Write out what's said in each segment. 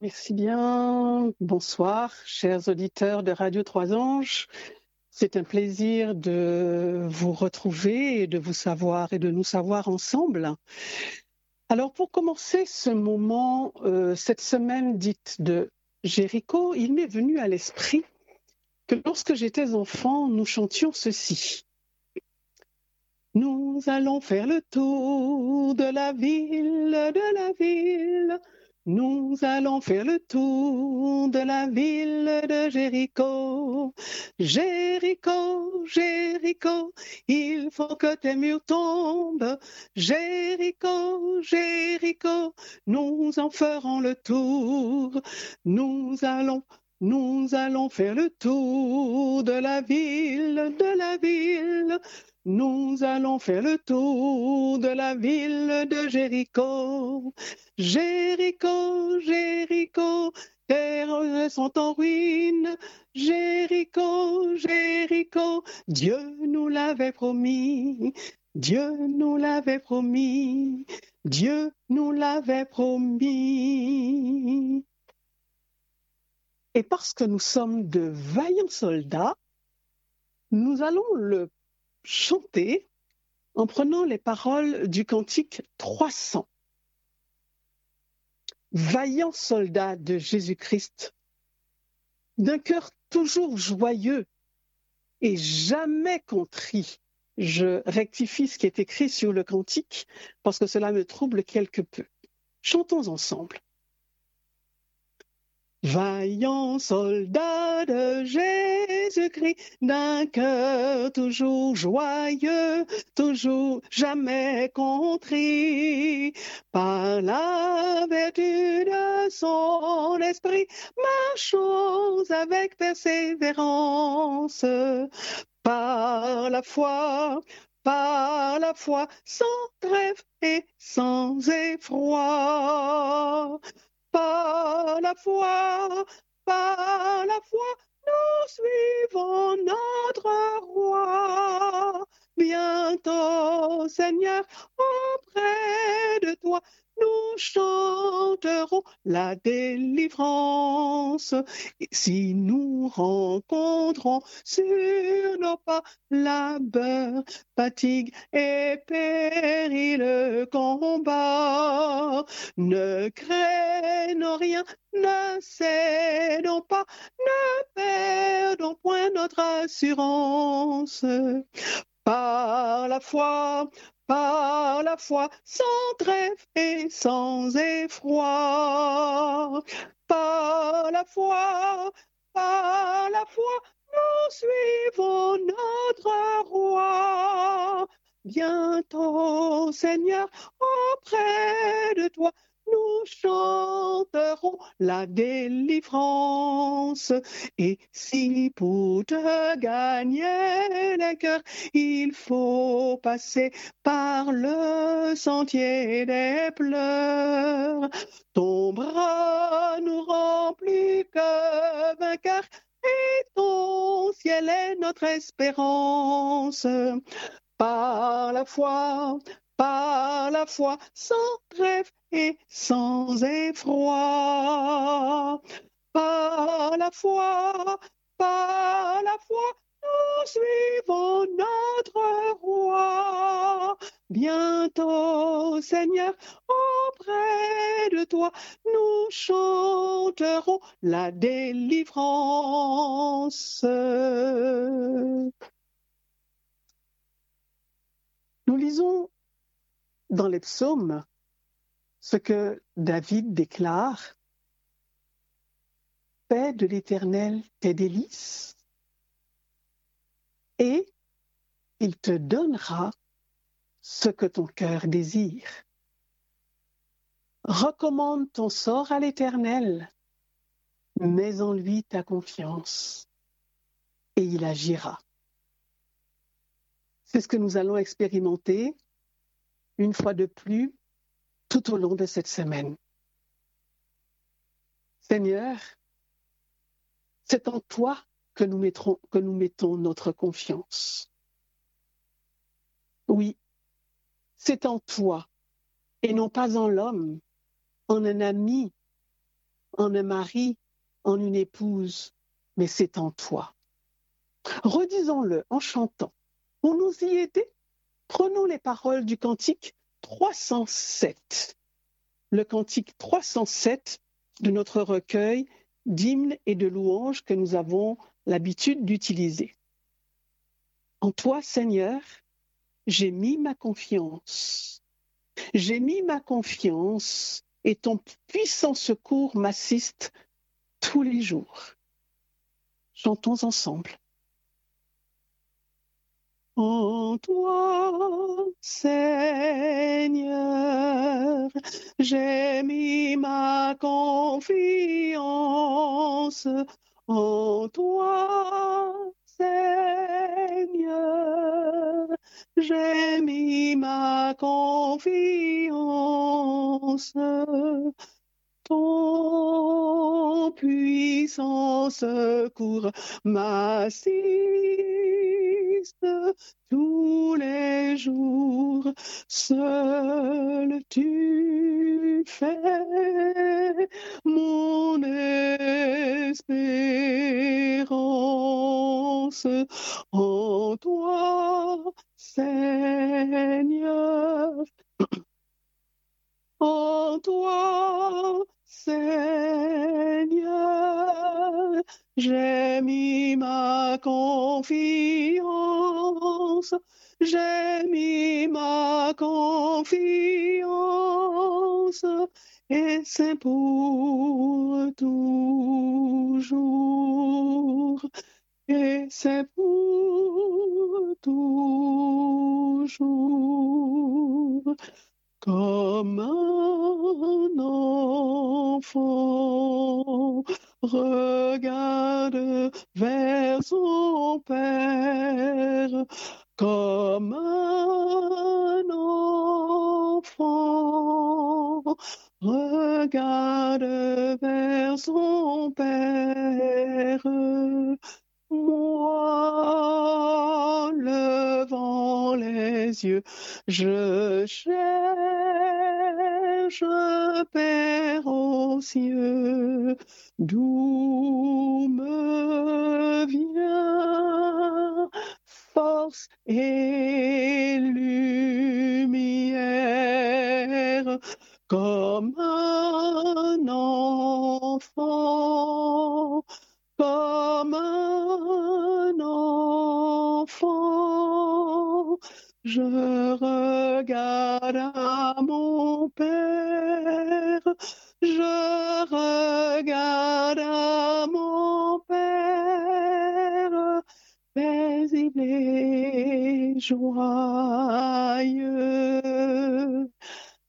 Merci bien. Bonsoir, chers auditeurs de Radio Trois Anges. C'est un plaisir de vous retrouver et de vous savoir et de nous savoir ensemble. Alors pour commencer ce moment, euh, cette semaine dite de Jéricho, il m'est venu à l'esprit que lorsque j'étais enfant, nous chantions ceci. Nous allons faire le tour de la ville, de la ville. Nous allons faire le tour de la ville de Jéricho. Jéricho, Jéricho, il faut que tes murs tombent. Jéricho, Jéricho, nous en ferons le tour. Nous allons nous allons faire le tour de la ville, de la ville. Nous allons faire le tour de la ville de Jéricho. Jéricho, Jéricho, terres sont en ruine. Jéricho, Jéricho, Dieu nous l'avait promis. Dieu nous l'avait promis. Dieu nous l'avait promis. Et parce que nous sommes de vaillants soldats, nous allons le chanter en prenant les paroles du cantique 300. Vaillant soldat de Jésus-Christ, d'un cœur toujours joyeux et jamais contrit. Je rectifie ce qui est écrit sur le cantique parce que cela me trouble quelque peu. Chantons ensemble. Vaillant soldat de Jésus-Christ, d'un cœur toujours joyeux, toujours jamais contrit, par la vertu de son esprit, marchons avec persévérance, par la foi, par la foi, sans trêve et sans effroi par la foi, par la foi, nous suivons notre roi. Bientôt, Seigneur, auprès de toi, nous chanterons la délivrance. si nous rencontrons sur nos pas labeur, fatigue et péril combat, ne craignons rien, ne cédons pas, ne perdons point notre assurance. Par la foi, par la foi, sans trêve et sans effroi. Par la foi, par la foi, nous suivons notre roi. Bientôt, Seigneur, auprès de toi, nous chanterons la délivrance. Et si pour te gagner les cœurs, il faut passer par le sentier des pleurs, ton bras nous remplit que vainqueurs et ton ciel est notre espérance. Par la foi, par la foi, sans trêve et sans effroi. Par la foi, par la foi, nous suivons notre roi. Bientôt, Seigneur, auprès de toi, nous chanterons la délivrance. Nous lisons dans les psaumes ce que David déclare. Fais de l'Éternel tes délices et il te donnera ce que ton cœur désire. Recommande ton sort à l'Éternel, mets en lui ta confiance et il agira. C'est ce que nous allons expérimenter une fois de plus tout au long de cette semaine. Seigneur, c'est en toi que nous, que nous mettons notre confiance. Oui, c'est en toi et non pas en l'homme, en un ami, en un mari, en une épouse, mais c'est en toi. Redisons-le en chantant. Pour nous y aider, prenons les paroles du cantique 307. Le cantique 307 de notre recueil d'hymnes et de louanges que nous avons l'habitude d'utiliser. En toi, Seigneur, j'ai mis ma confiance. J'ai mis ma confiance et ton puissant secours m'assiste tous les jours. Chantons ensemble. En toi, Seigneur, j'ai mis ma confiance. En toi, Seigneur, j'ai mis ma confiance. Ton puissant secours tous les jours. Seul tu fais mon espérance en toi, Seigneur. En toi, Seigneur, j'ai mis ma confiance, j'ai mis ma confiance, et c'est pour toujours, et c'est pour toujours. Comme un enfant regarde vers son Père, comme un enfant regarde vers son Père. Moi, levant les yeux, je cherche, Père aux cieux, d'où me vient force et lumière, comme un enfant Je regarde à mon Père, je regarde à mon Père, mais il est joyeux,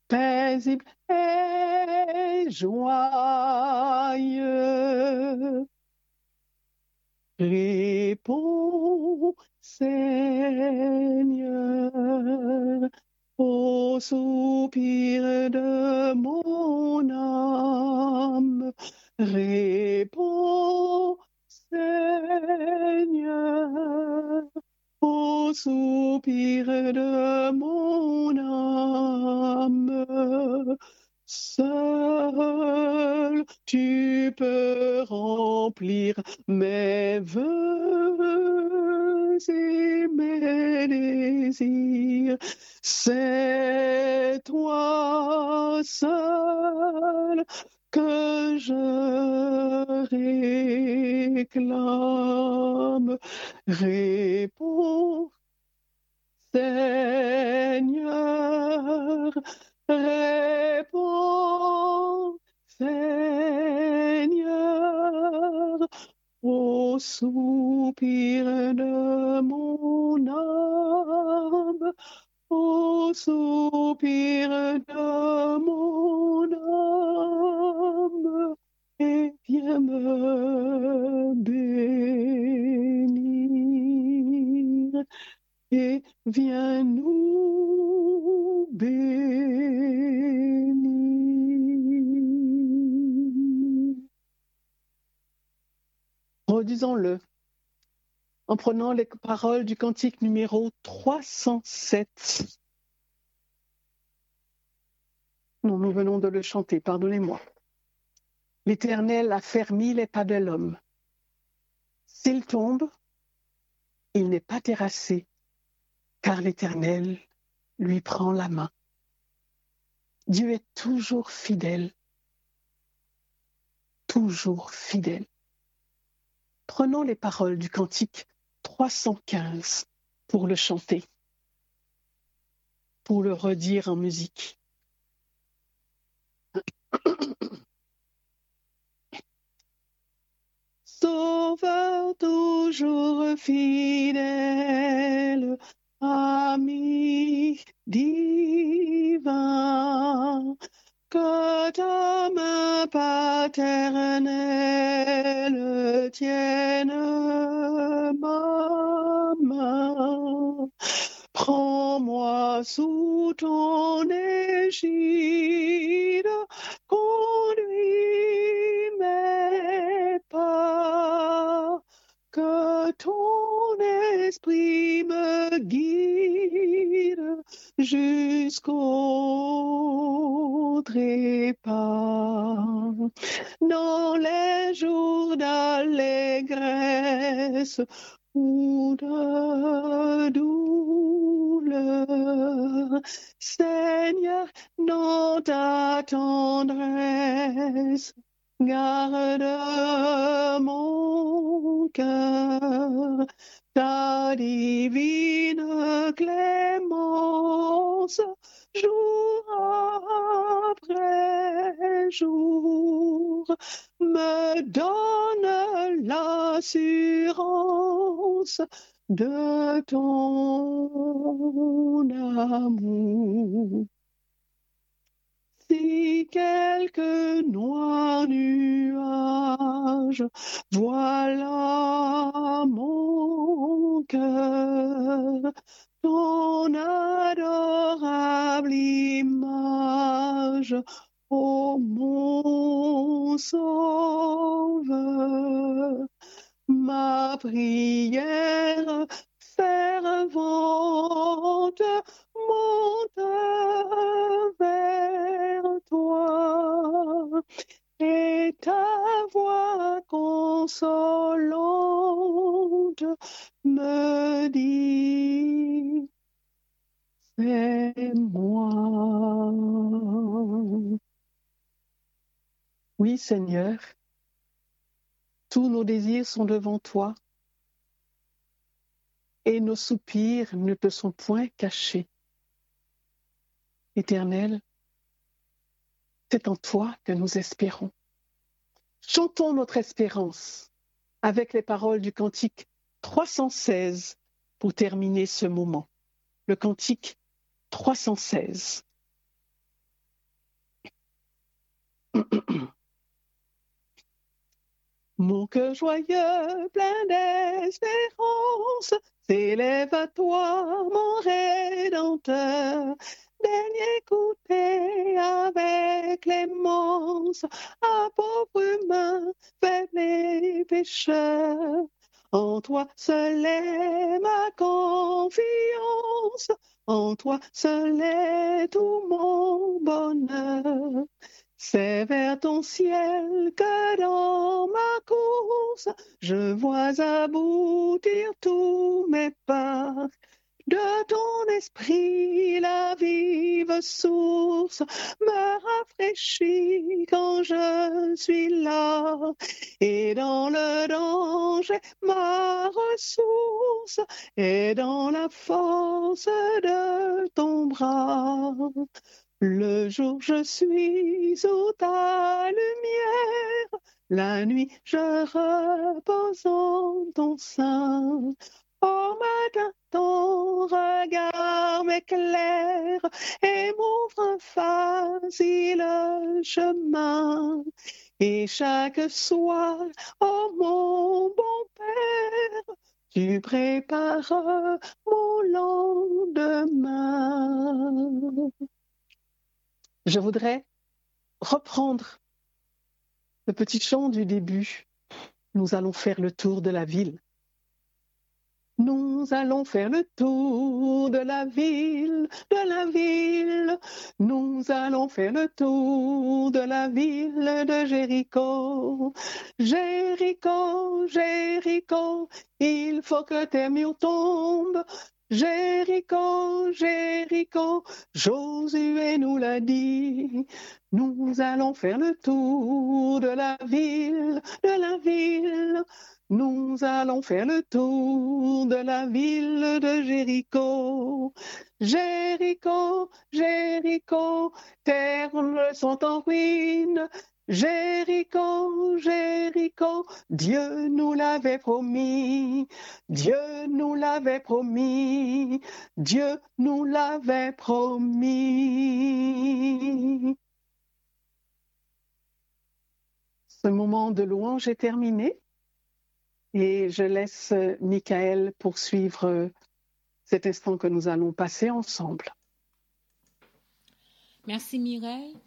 paisible et joyeux. Réponds, Seigneur, au soupir de mon âme. Réponds, Seigneur, au soupir de mon âme. Seul tu peux remplir mes vœux et mes désirs. C'est toi seul que je réclame. Réponds, Seigneur, Réponds, Seigneur, soupir de mon âme, au soupir de mon âme, et viens me bénir, et viens nous bénir. Redisons-le en prenant les paroles du cantique numéro 307. Non, nous venons de le chanter, pardonnez-moi. L'Éternel a fermi les pas de l'homme. S'il tombe, il n'est pas terrassé, car l'Éternel lui prend la main. Dieu est toujours fidèle, toujours fidèle. Prenons les paroles du cantique 315 pour le chanter, pour le redire en musique. Sauveur toujours fidèle, ami divin, que ta main paternelle tienne ma main. Prends-moi sous ton égide, conduis mes pas, que ton esprit me guide jusqu'au trépas. Dans les jours d'allégresse ou de douleur, Seigneur, dans ta tendresse, garde mon cœur, ta divine clémence, jour après jour, me donne l'assurance de ton amour. Quelques noirs nuages voilà mon cœur, ton adorable image, ô mon sauveur, ma prière monte vers toi et ta voix consolante me dit c'est moi. Oui, Seigneur, tous nos désirs sont devant toi et nos soupirs ne te sont point cachés. Éternel, c'est en toi que nous espérons. Chantons notre espérance avec les paroles du cantique 316 pour terminer ce moment. Le cantique 316. Mon cœur joyeux, plein d'espérance, s'élève à toi, mon Rédempteur. Daigne écouter avec clémence à pauvre humain, faible et pécheur. En toi seul est ma confiance, en toi seul est tout mon bonheur. C'est vers ton ciel que dans ma course, je vois aboutir tous mes pas. De ton esprit, la vive source me rafraîchit quand je suis là. Et dans le danger, ma ressource est dans la force de ton bras. Le jour, je suis sous ta lumière. La nuit, je repose en ton sein. Au matin, ton regard m'éclaire et m'ouvre facile chemin. Et chaque soir, oh mon bon Père, tu prépares mon lendemain. Je voudrais reprendre le petit chant du début. Nous allons faire le tour de la ville. Nous allons faire le tour de la ville, de la ville. Nous allons faire le tour de la ville de Jéricho. Jéricho, Jéricho, il faut que tes murs tombent. Jéricho, Jéricho, Josué nous l'a dit. Nous allons faire le tour de la ville, de la ville. Nous allons faire le tour de la ville de Jéricho. Jéricho, Jéricho, terres sont en ruine. Jéricho, Jéricho, Dieu nous l'avait promis, Dieu nous l'avait promis, Dieu nous l'avait promis. Ce moment de louange est terminé et je laisse Michael poursuivre cet instant que nous allons passer ensemble. Merci Mireille.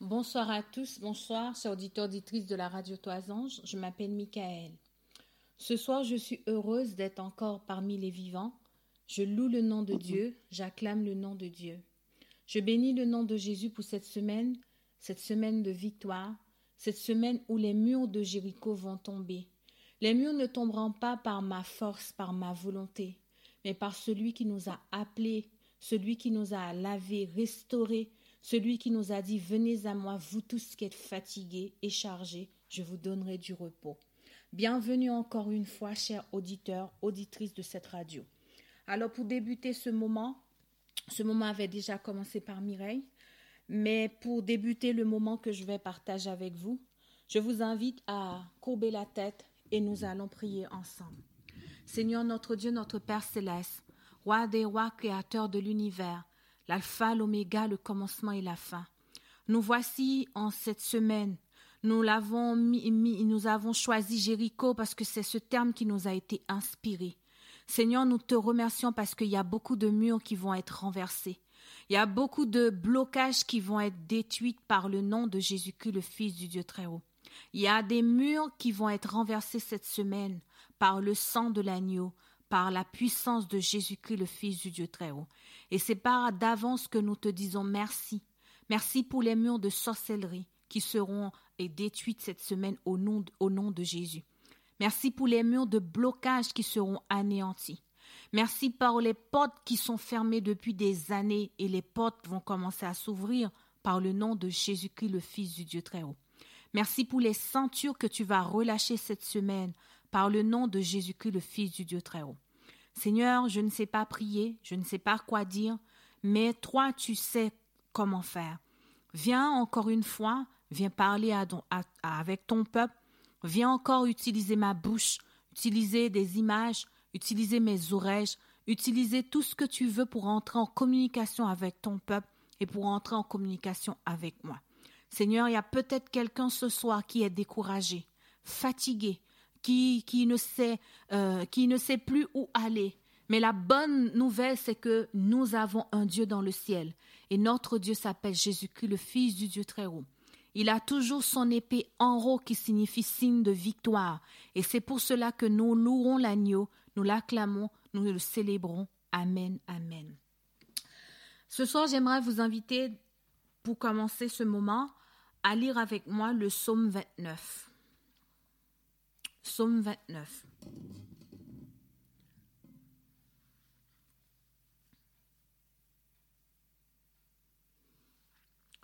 Bonsoir à tous, bonsoir, chers auditeurs, auditrices de la radio Toisange. Je m'appelle Michael. Ce soir, je suis heureuse d'être encore parmi les vivants. Je loue le nom de Dieu, j'acclame le nom de Dieu. Je bénis le nom de Jésus pour cette semaine, cette semaine de victoire, cette semaine où les murs de Jéricho vont tomber. Les murs ne tomberont pas par ma force, par ma volonté, mais par celui qui nous a appelés, celui qui nous a lavés, restaurés, celui qui nous a dit Venez à moi, vous tous qui êtes fatigués et chargés, je vous donnerai du repos. Bienvenue encore une fois, chers auditeurs, auditrices de cette radio. Alors, pour débuter ce moment, ce moment avait déjà commencé par Mireille, mais pour débuter le moment que je vais partager avec vous, je vous invite à courber la tête et nous allons prier ensemble. Seigneur notre Dieu, notre Père céleste, roi des rois, créateur de l'univers, l'alpha, l'oméga, le commencement et la fin. Nous voici en cette semaine. Nous l'avons mis, nous avons choisi Jéricho parce que c'est ce terme qui nous a été inspiré. Seigneur, nous te remercions parce qu'il y a beaucoup de murs qui vont être renversés. Il y a beaucoup de blocages qui vont être détruits par le nom de Jésus-Christ, le Fils du Dieu très haut. Il y a des murs qui vont être renversés cette semaine par le sang de l'agneau, par la puissance de Jésus-Christ, le Fils du Dieu très haut. Et c'est par d'avance que nous te disons merci. Merci pour les murs de sorcellerie qui seront détruits cette semaine au nom, au nom de Jésus. Merci pour les murs de blocage qui seront anéantis. Merci pour les portes qui sont fermées depuis des années et les portes vont commencer à s'ouvrir par le nom de Jésus-Christ, le Fils du Dieu très haut. Merci pour les ceintures que tu vas relâcher cette semaine par le nom de Jésus-Christ, le Fils du Dieu très haut. Seigneur, je ne sais pas prier, je ne sais pas quoi dire, mais toi, tu sais comment faire. Viens encore une fois, viens parler avec ton peuple, viens encore utiliser ma bouche, utiliser des images, utiliser mes oreilles, utiliser tout ce que tu veux pour entrer en communication avec ton peuple et pour entrer en communication avec moi. Seigneur, il y a peut-être quelqu'un ce soir qui est découragé, fatigué, qui, ne sait, euh, qui ne sait plus où aller. Mais la bonne nouvelle, c'est que nous avons un Dieu dans le ciel. Et notre Dieu s'appelle Jésus-Christ, le Fils du Dieu très haut. Il a toujours son épée en haut qui signifie signe de victoire. Et c'est pour cela que nous louerons l'agneau, nous l'acclamons, nous le célébrons. Amen, Amen. Ce soir, j'aimerais vous inviter, pour commencer ce moment, à lire avec moi le psaume 29. Psaume 29.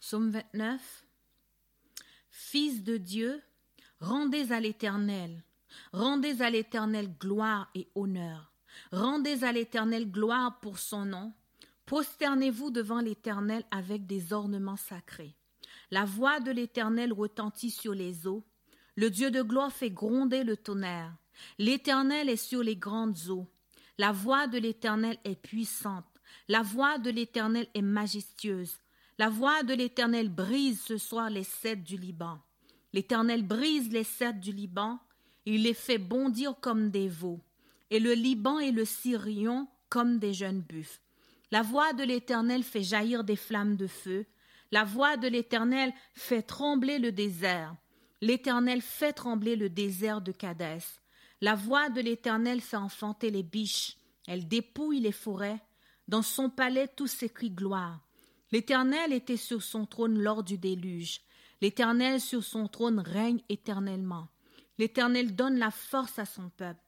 Psaume 29. Fils de Dieu, rendez à l'Éternel, rendez à l'Éternel gloire et honneur, rendez à l'Éternel gloire pour son nom, prosternez-vous devant l'Éternel avec des ornements sacrés. La voix de l'Éternel retentit sur les eaux, le Dieu de gloire fait gronder le tonnerre. L'Éternel est sur les grandes eaux. La voix de l'Éternel est puissante. La voix de l'Éternel est majestueuse. La voix de l'Éternel brise ce soir les cèdres du Liban. L'Éternel brise les cèdres du Liban. Il les fait bondir comme des veaux. Et le Liban et le Syrion comme des jeunes buffles. La voix de l'Éternel fait jaillir des flammes de feu. La voix de l'Éternel fait trembler le désert. L'Éternel fait trembler le désert de Cadès. La voix de l'Éternel fait enfanter les biches, elle dépouille les forêts. Dans son palais tout s'écrit gloire. L'Éternel était sur son trône lors du déluge. L'Éternel sur son trône règne éternellement. L'Éternel donne la force à son peuple.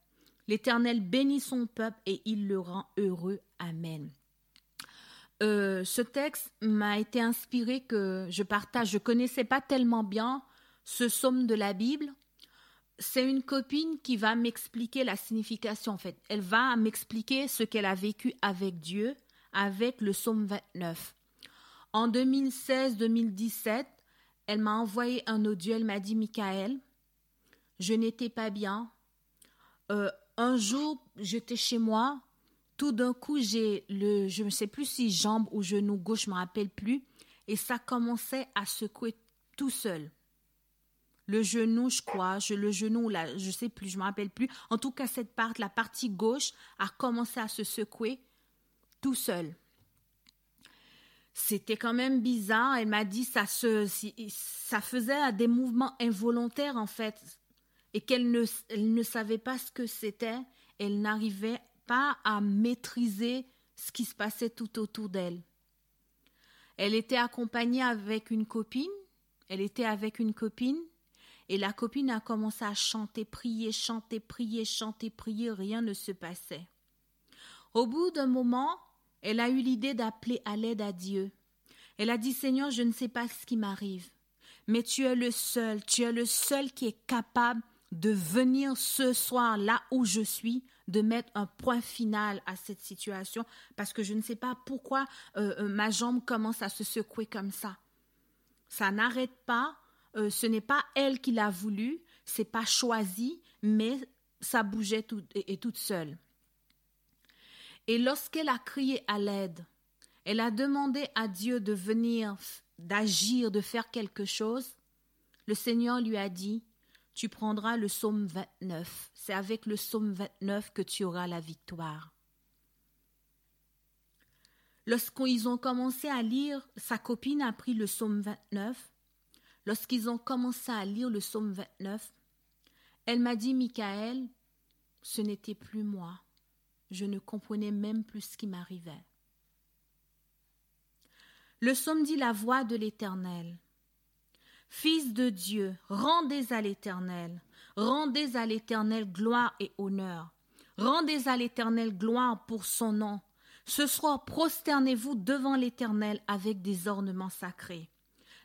L'Éternel bénit son peuple et il le rend heureux. Amen. Euh, ce texte m'a été inspiré que je partage. Je connaissais pas tellement bien ce psaume de la Bible. C'est une copine qui va m'expliquer la signification en fait. Elle va m'expliquer ce qu'elle a vécu avec Dieu avec le psaume 29. En 2016-2017, elle m'a envoyé un audio. Elle m'a dit Michael, je n'étais pas bien. Euh, un jour, j'étais chez moi. Tout d'un coup, j'ai le, je ne sais plus si jambe ou genou gauche, je me rappelle plus, et ça commençait à secouer tout seul. Le genou, je crois, je, le genou, là, je sais plus, je me rappelle plus. En tout cas, cette part, la partie gauche, a commencé à se secouer tout seul. C'était quand même bizarre. Elle m'a dit ça se, ça faisait des mouvements involontaires en fait et qu'elle ne, ne savait pas ce que c'était, elle n'arrivait pas à maîtriser ce qui se passait tout autour d'elle. Elle était accompagnée avec une copine, elle était avec une copine, et la copine a commencé à chanter, prier, chanter, prier, chanter, prier, rien ne se passait. Au bout d'un moment, elle a eu l'idée d'appeler à l'aide à Dieu. Elle a dit Seigneur, je ne sais pas ce qui m'arrive, mais tu es le seul, tu es le seul qui est capable de venir ce soir là où je suis, de mettre un point final à cette situation, parce que je ne sais pas pourquoi euh, euh, ma jambe commence à se secouer comme ça. Ça n'arrête pas, euh, ce n'est pas elle qui l'a voulu, c'est pas choisi, mais ça bougeait toute seule. Et lorsqu'elle a crié à l'aide, elle a demandé à Dieu de venir, d'agir, de faire quelque chose, le Seigneur lui a dit, tu prendras le psaume 29. C'est avec le psaume 29 que tu auras la victoire. Lorsqu'ils ont commencé à lire, sa copine a pris le psaume 29. Lorsqu'ils ont commencé à lire le psaume 29, elle m'a dit, Michael, ce n'était plus moi. Je ne comprenais même plus ce qui m'arrivait. Le psaume dit la voix de l'Éternel. Fils de Dieu, rendez à l'Éternel, rendez à l'Éternel gloire et honneur. Rendez à l'Éternel gloire pour son nom. Ce soir, prosternez-vous devant l'Éternel avec des ornements sacrés.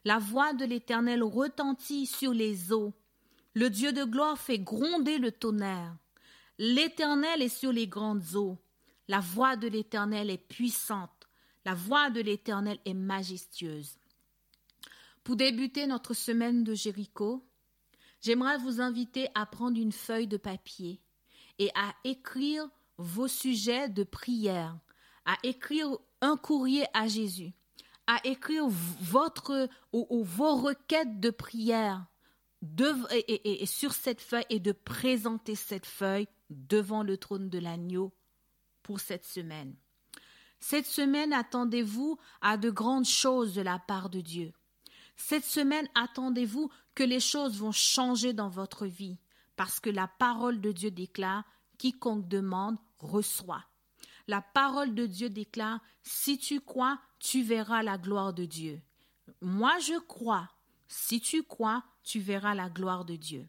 La voix de l'Éternel retentit sur les eaux. Le Dieu de gloire fait gronder le tonnerre. L'Éternel est sur les grandes eaux. La voix de l'Éternel est puissante. La voix de l'Éternel est majestueuse. Pour débuter notre semaine de Jéricho, j'aimerais vous inviter à prendre une feuille de papier et à écrire vos sujets de prière, à écrire un courrier à Jésus, à écrire vos requêtes de prière sur cette feuille et de présenter cette feuille devant le trône de l'agneau pour cette semaine. Cette semaine, attendez-vous à de grandes choses de la part de Dieu. Cette semaine, attendez-vous que les choses vont changer dans votre vie, parce que la parole de Dieu déclare quiconque demande reçoit. La parole de Dieu déclare si tu crois, tu verras la gloire de Dieu. Moi, je crois. Si tu crois, tu verras la gloire de Dieu.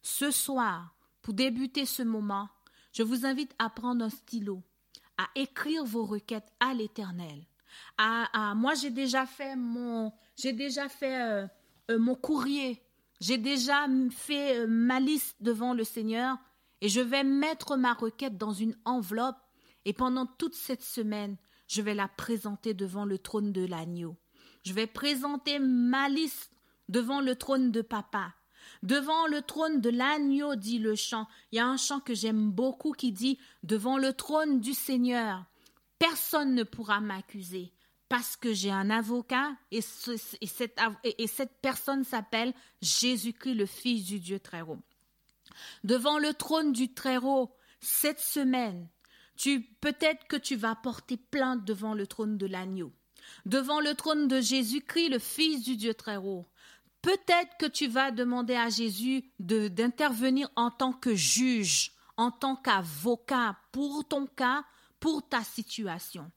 Ce soir, pour débuter ce moment, je vous invite à prendre un stylo, à écrire vos requêtes à l'Éternel. Moi, j'ai déjà fait mon, j'ai déjà fait euh, euh, mon courrier, j'ai déjà fait euh, ma liste devant le Seigneur et je vais mettre ma requête dans une enveloppe et pendant toute cette semaine, je vais la présenter devant le trône de l'agneau. Je vais présenter ma liste devant le trône de papa. Devant le trône de l'agneau, dit le chant. Il y a un chant que j'aime beaucoup qui dit Devant le trône du Seigneur, personne ne pourra m'accuser parce que j'ai un avocat et, cette, personne s'appelle Jésus-Christ, le Fils du Dieu très haut. Devant le trône du très haut, cette semaine, peut-être que tu vas porter plainte devant le trône de l'agneau, devant le trône de Jésus-Christ, le Fils du Dieu très haut Peut-être que tu vas demander à Jésus d'intervenir en tant que juge, en tant qu'avocat pour ton cas, pour ta situation.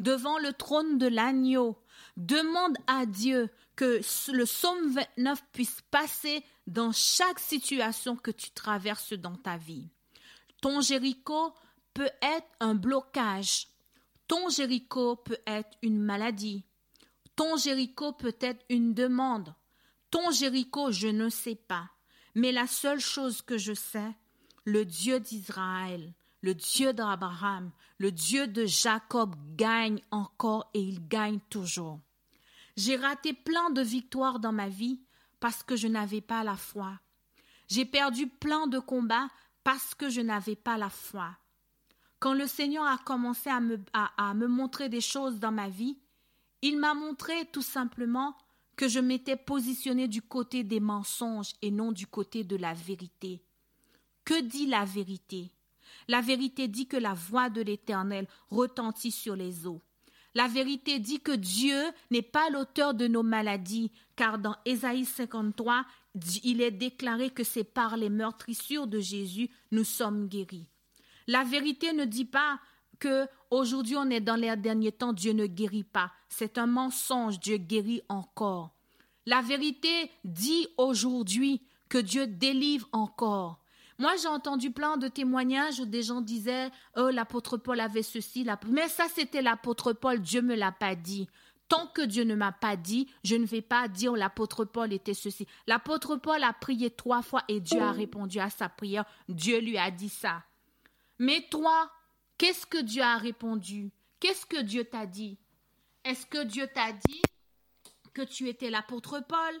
Devant le trône de l'agneau, demande à Dieu que le psaume 29 puisse passer dans chaque situation que tu traverses dans ta vie. Ton Jéricho peut être un blocage. Ton Jéricho peut être une maladie. Ton Jéricho peut être une demande. Ton Jéricho, je ne sais pas. Mais la seule chose que je sais, le Dieu d'Israël, le Dieu d'Abraham, le Dieu de Jacob gagne encore et il gagne toujours. J'ai raté plein de victoires dans ma vie parce que je n'avais pas la foi. J'ai perdu plein de combats parce que je n'avais pas la foi. Quand le Seigneur a commencé à me, montrer des choses dans ma vie, il m'a montré tout simplement que je m'étais positionné du côté des mensonges et non du côté de la vérité. Que dit la vérité? La vérité dit que la voix de l'Éternel retentit sur les eaux. La vérité dit que Dieu n'est pas l'auteur de nos maladies, car dans Ésaïe 53, il est déclaré que c'est par les meurtrissures de Jésus nous sommes guéris. La vérité ne dit pas que aujourd'hui on est dans les derniers temps, Dieu ne guérit pas. C'est un mensonge, Dieu guérit encore. La vérité dit aujourd'hui que Dieu délivre encore. Moi, j'ai entendu plein de témoignages où des gens disaient Oh, l'apôtre Paul avait ceci, mais ça, c'était l'apôtre Paul, Dieu ne me l'a pas dit. Tant que Dieu ne m'a pas dit, je ne vais pas dire l'apôtre Paul était ceci. L'apôtre Paul a prié trois fois et Dieu a répondu à sa prière. Dieu lui a dit ça. Mais toi, qu'est-ce que Dieu a répondu? Qu'est-ce que Dieu t'a dit? Est-ce que Dieu t'a dit que tu étais l'apôtre Paul?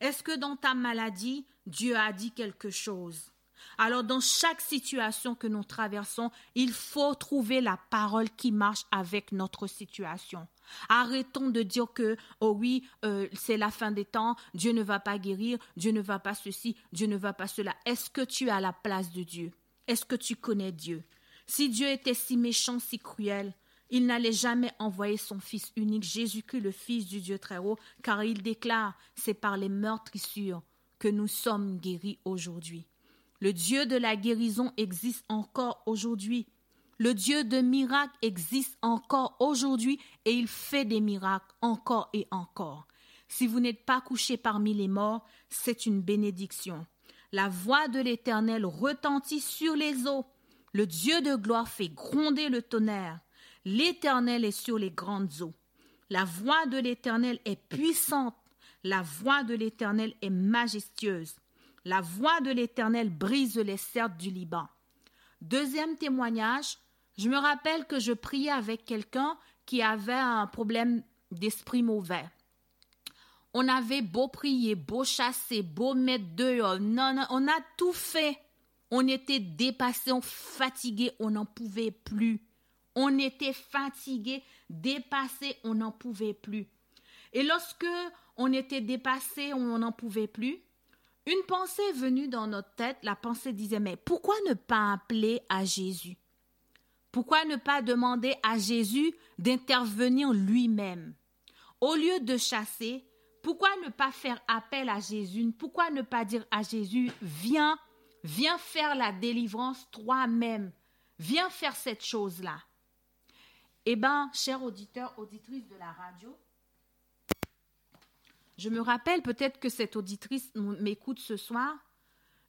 Est-ce que dans ta maladie, Dieu a dit quelque chose? Alors dans chaque situation que nous traversons, il faut trouver la parole qui marche avec notre situation. Arrêtons de dire que, oh oui, euh, c'est la fin des temps, Dieu ne va pas guérir, Dieu ne va pas ceci, Dieu ne va pas cela. Est-ce que tu es à la place de Dieu? Est-ce que tu connais Dieu? Si Dieu était si méchant, si cruel, il n'allait jamais envoyer son Fils unique, Jésus-Christ, le Fils du Dieu très haut, car il déclare, c'est par les meurtrissures que nous sommes guéris aujourd'hui. Le Dieu de la guérison existe encore aujourd'hui. Le Dieu de miracles existe encore aujourd'hui et il fait des miracles encore et encore. Si vous n'êtes pas couché parmi les morts, c'est une bénédiction. La voix de l'Éternel retentit sur les eaux. Le Dieu de gloire fait gronder le tonnerre. L'Éternel est sur les grandes eaux. La voix de l'Éternel est puissante. La voix de l'Éternel est majestueuse. La voix de l'Éternel brise les cercles du Liban. Deuxième témoignage, je me rappelle que je priais avec quelqu'un qui avait un problème d'esprit mauvais. On avait beau prier, beau chasser, beau mettre dehors, non, on a tout fait. On était dépassé, fatigué, on n'en pouvait plus. On était fatigué, dépassé, on n'en pouvait plus. Et lorsque on était dépassé, on n'en pouvait plus, une pensée est venue dans notre tête, la pensée disait, mais pourquoi ne pas appeler à Jésus? Pourquoi ne pas demander à Jésus d'intervenir lui-même? Au lieu de chasser, pourquoi ne pas faire appel à Jésus? Pourquoi ne pas dire à Jésus, viens, viens faire la délivrance toi-même, viens faire cette chose-là Eh bien, chers auditeurs, auditrices de la radio, je me rappelle peut-être que cette auditrice m'écoute ce soir.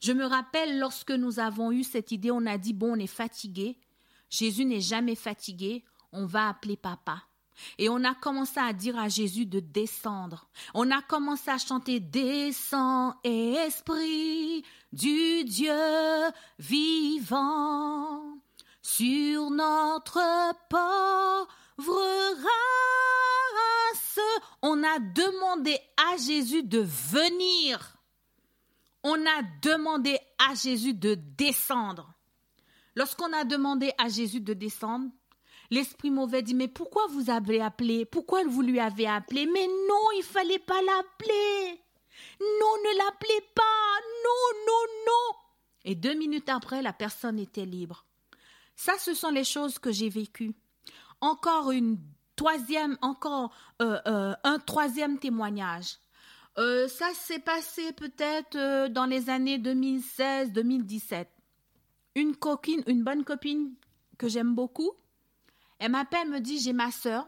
Je me rappelle lorsque nous avons eu cette idée, on a dit, bon, on est fatigué. Jésus n'est jamais fatigué, on va appeler papa. Et on a commencé à dire à Jésus de descendre. On a commencé à chanter Descends, esprit du Dieu vivant, sur notre pauvre on a demandé à Jésus de venir. On a demandé à Jésus de descendre. Lorsqu'on a demandé à Jésus de descendre, l'esprit mauvais dit, mais pourquoi vous avez appelé? Pourquoi vous lui avez appelé? Mais non, il fallait pas l'appeler. Non, ne l'appelez pas. Non, non, non. Et deux minutes après, la personne était libre. Ça, ce sont les choses que j'ai vécues. Encore une troisième, encore euh, euh, un troisième témoignage. Euh, ça s'est passé peut-être dans les années 2016-2017. Une coquine, une bonne copine que j'aime beaucoup, elle m'appelle, me dit j'ai ma sœur,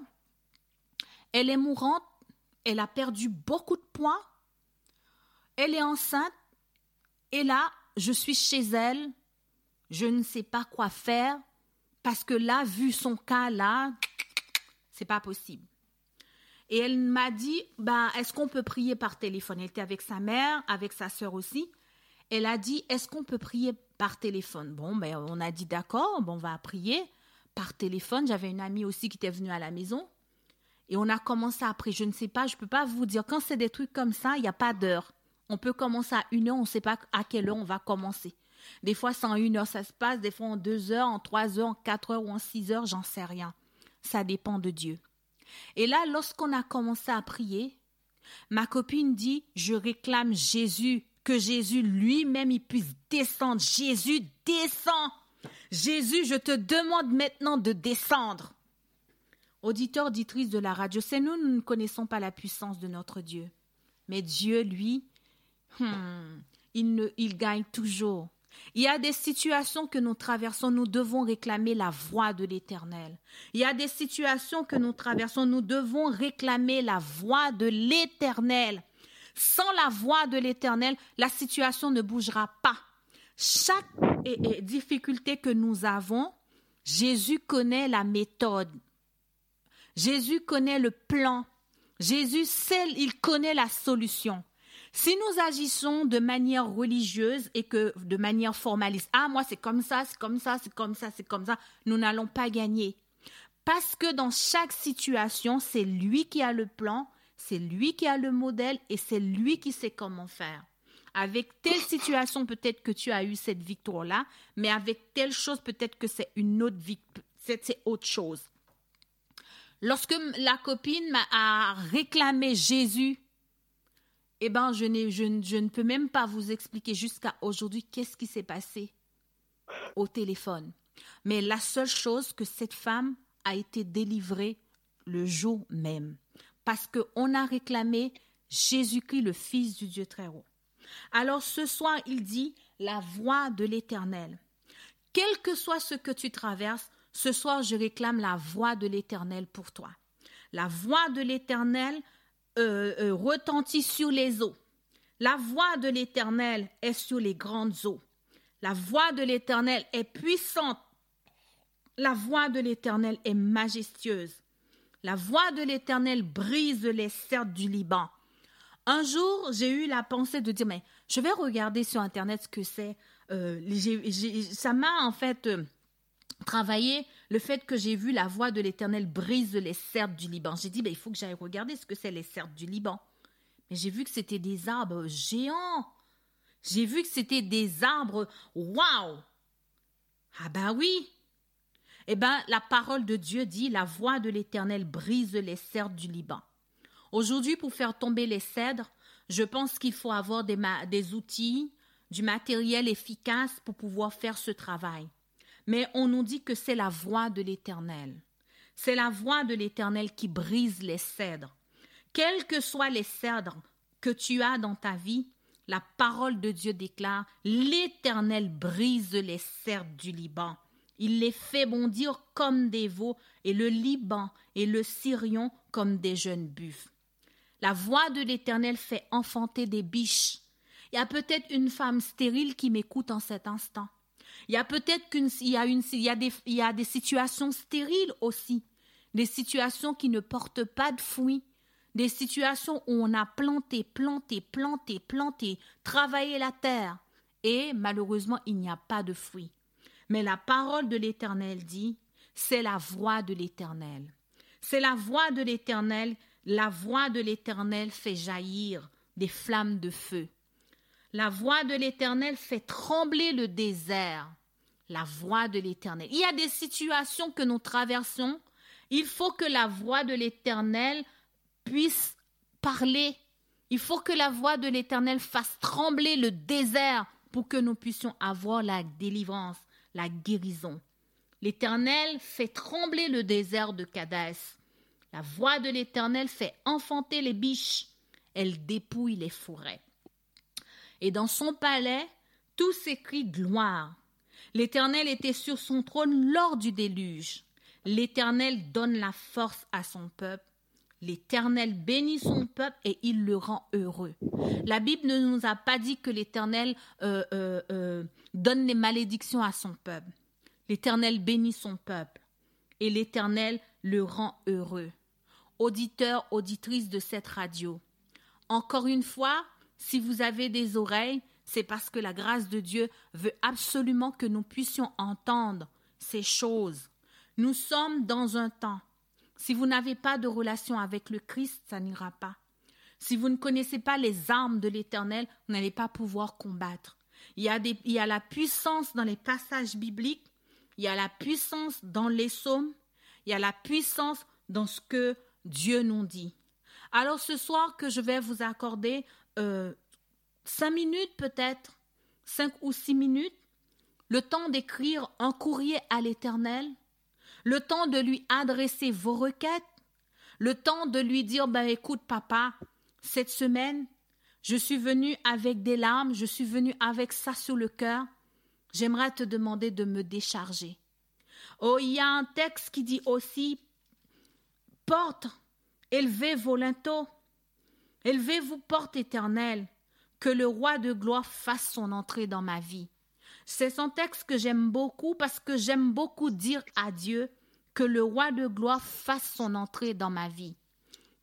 elle est mourante, elle a perdu beaucoup de poids, elle est enceinte, et là, je suis chez elle, je ne sais pas quoi faire, parce que là, vu son cas là, c'est pas possible. Et elle m'a dit, ben, est-ce qu'on peut prier par téléphone? Elle était avec sa mère, avec sa sœur aussi. Elle a dit, est-ce qu'on peut prier par téléphone? Bon, ben, on a dit d'accord, on va prier par téléphone. J'avais une amie aussi qui était venue à la maison. Et on a commencé à prier. Je ne sais pas, je ne peux pas vous dire. Quand c'est des trucs comme ça, il n'y a pas d'heure. On peut commencer à une heure, on ne sait pas à quelle heure on va commencer. Des fois, c'est en une heure, ça se passe. Des fois, en deux heures, en trois heures, en quatre heures ou en six heures, j'en sais rien. Ça dépend de Dieu. Et là, lorsqu'on a commencé à prier, ma copine dit, je réclame Jésus, que Jésus lui-même il puisse descendre. Jésus, descend. Jésus, je te demande maintenant de descendre. Auditeur, auditrice de la radio, c'est nous, nous ne connaissons pas la puissance de notre Dieu. Mais Dieu, lui, hmm, il, ne, il gagne toujours. Il y a des situations que nous traversons, nous devons réclamer la voix de l'Éternel. Il y a des situations que nous traversons, nous devons réclamer la voix de l'Éternel. Sans la voix de l'Éternel, la situation ne bougera pas. Chaque difficulté que nous avons, Jésus connaît la méthode. Jésus connaît le plan. Jésus sait, il connaît la solution. Si nous agissons de manière religieuse et que de manière formaliste, ah moi c'est comme ça, c'est comme ça, c'est comme ça, c'est comme ça, nous n'allons pas gagner. Parce que dans chaque situation, c'est lui qui a le plan, c'est lui qui a le modèle et c'est lui qui sait comment faire. Avec telle situation, peut-être que tu as eu cette victoire-là, mais avec telle chose, peut-être que c'est une autre victoire, c'est autre chose. Lorsque la copine m'a réclamé Jésus eh je, je, ne peux même pas vous expliquer jusqu'à aujourd'hui qu'est-ce qui s'est passé au téléphone. Mais la seule chose que cette femme a été délivrée le jour même. Parce qu'on a réclamé Jésus-Christ, le Fils du Dieu très haut. Alors ce soir, il dit la voix de l'Éternel. Quel que soit ce que tu traverses, ce soir, je réclame la voix de l'Éternel pour toi. La voix de l'Éternel euh, euh, retentit sur les eaux. La voix de l'Éternel est sur les grandes eaux. La voix de l'Éternel est puissante. La voix de l'Éternel est majestueuse. La voix de l'Éternel brise les cercles du Liban. Un jour, j'ai eu la pensée de dire, mais je vais regarder sur Internet ce que c'est. Euh, ça m'a en fait travailler le fait que j'ai vu la voix de l'Éternel brise les cercles du Liban. J'ai dit, il faut que j'aille regarder ce que c'est les cercles du Liban. Mais j'ai vu que c'était des arbres géants. J'ai vu que c'était des arbres. Waouh! Ah ben oui! Eh ben, la parole de Dieu dit, la voix de l'Éternel brise les cercles du Liban. Aujourd'hui, pour faire tomber les cèdres, je pense qu'il faut avoir des, outils, du matériel efficace pour pouvoir faire ce travail mais on nous dit que c'est la voix de l'Éternel. C'est la voix de l'Éternel qui brise les cèdres. Quels que soient les cèdres que tu as dans ta vie, la parole de Dieu déclare, l'Éternel brise les cèdres du Liban. Il les fait bondir comme des veaux, et le Liban et le Syrion comme des jeunes buffles. La voix de l'Éternel fait enfanter des biches. Il y a peut-être une femme stérile qui m'écoute en cet instant. Il y a peut-être qu'il y a, des, des situations stériles aussi, des situations qui ne portent pas de fruits, des situations où on a planté, planté, planté, planté, travaillé la terre, et malheureusement il n'y a pas de fruits. Mais la parole de l'Éternel dit, c'est la voix de l'Éternel. C'est la voix de l'Éternel, la voix de l'Éternel fait jaillir des flammes de feu. La voix de l'Éternel fait trembler le désert. La voix de l'Éternel. Il y a des situations que nous traversons. Il faut que la voix de l'Éternel puisse parler. Il faut que la voix de l'Éternel fasse trembler le désert pour que nous puissions avoir la délivrance, la guérison. L'Éternel fait trembler le désert de Cadès. La voix de l'Éternel fait enfanter les biches. elle dépouille les forêts. Et dans son palais, tout s'écrit gloire. L'Éternel était sur son trône lors du déluge. L'Éternel donne la force à son peuple. L'Éternel bénit son peuple et il le rend heureux. La Bible ne nous a pas dit que l'Éternel euh, euh, euh, donne les malédictions à son peuple. L'Éternel bénit son peuple et l'Éternel le rend heureux. Auditeurs, auditrices de cette radio, encore une fois, si vous avez des oreilles, c'est parce que la grâce de Dieu veut absolument que nous puissions entendre ces choses. Nous sommes dans un temps. Si vous n'avez pas de relation avec le Christ, ça n'ira pas. Si vous ne connaissez pas les armes de l'Éternel, vous n'allez pas pouvoir combattre. Il y, a il y a la puissance dans les passages bibliques, il y a la puissance dans les psaumes, il y a la puissance dans ce que Dieu nous dit. Alors ce soir que je vais vous accorder euh, cinq minutes peut-être, cinq ou six minutes, le temps d'écrire un courrier à l'Éternel, le temps de lui adresser vos requêtes, le temps de lui dire ben écoute papa, cette semaine, je suis venu avec des larmes, je suis venu avec ça sur le cœur. J'aimerais te demander de me décharger. Oh, il y a un texte qui dit aussi Porte, élevez vos linteaux, élevez-vous, porte éternelle, que le roi de gloire fasse son entrée dans ma vie. C'est un texte que j'aime beaucoup parce que j'aime beaucoup dire à Dieu que le roi de gloire fasse son entrée dans ma vie.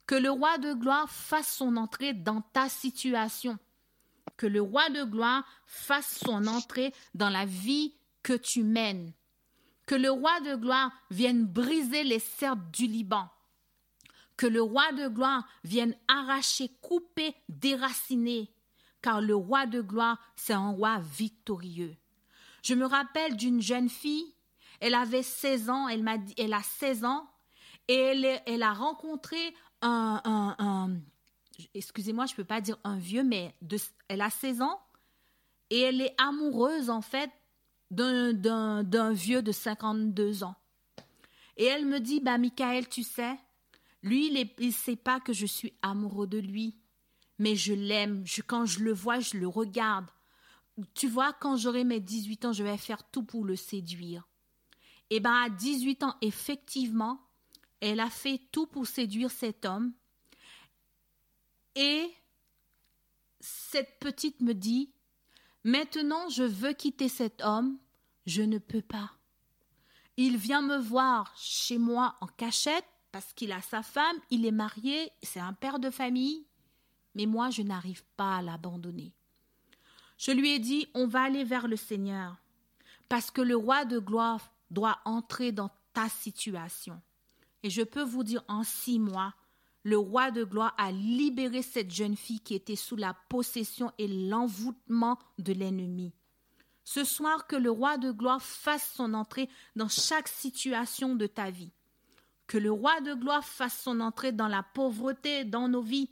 Que le roi de gloire fasse son entrée dans ta situation. Que le roi de gloire fasse son entrée dans la vie que tu mènes. Que le roi de gloire vienne briser les cercles du Liban. Que le roi de gloire vienne arracher, couper, déraciner car le roi de gloire, c'est un roi victorieux. Je me rappelle d'une jeune fille, elle avait 16 ans, elle a 16 ans, et elle, a rencontré un, excusez-moi, je ne peux pas dire un vieux, mais elle a 16 ans, et elle est amoureuse, en fait, d'un vieux de 52 ans. Et elle me dit, bah, Michael, tu sais, lui, il ne sait pas que je suis amoureux de lui mais je l'aime. quand je le vois, je le regarde. Tu vois, quand j'aurai mes 18 ans, je vais faire tout pour le séduire. Et eh bien, à 18 ans, effectivement, elle a fait tout pour séduire cet homme. Et cette petite me dit Maintenant, je veux quitter cet homme, je ne peux pas. Il vient me voir chez moi en cachette parce qu'il a sa femme, il est marié, c'est un père de famille mais moi je n'arrive pas à l'abandonner. Je lui ai dit, on va aller vers le Seigneur, parce que le roi de gloire doit entrer dans ta situation. Et je peux vous dire, en six mois, le roi de gloire a libéré cette jeune fille qui était sous la possession et l'envoûtement de l'ennemi. Ce soir, que le roi de gloire fasse son entrée dans chaque situation de ta vie. Que le roi de gloire fasse son entrée dans la pauvreté, dans nos vies,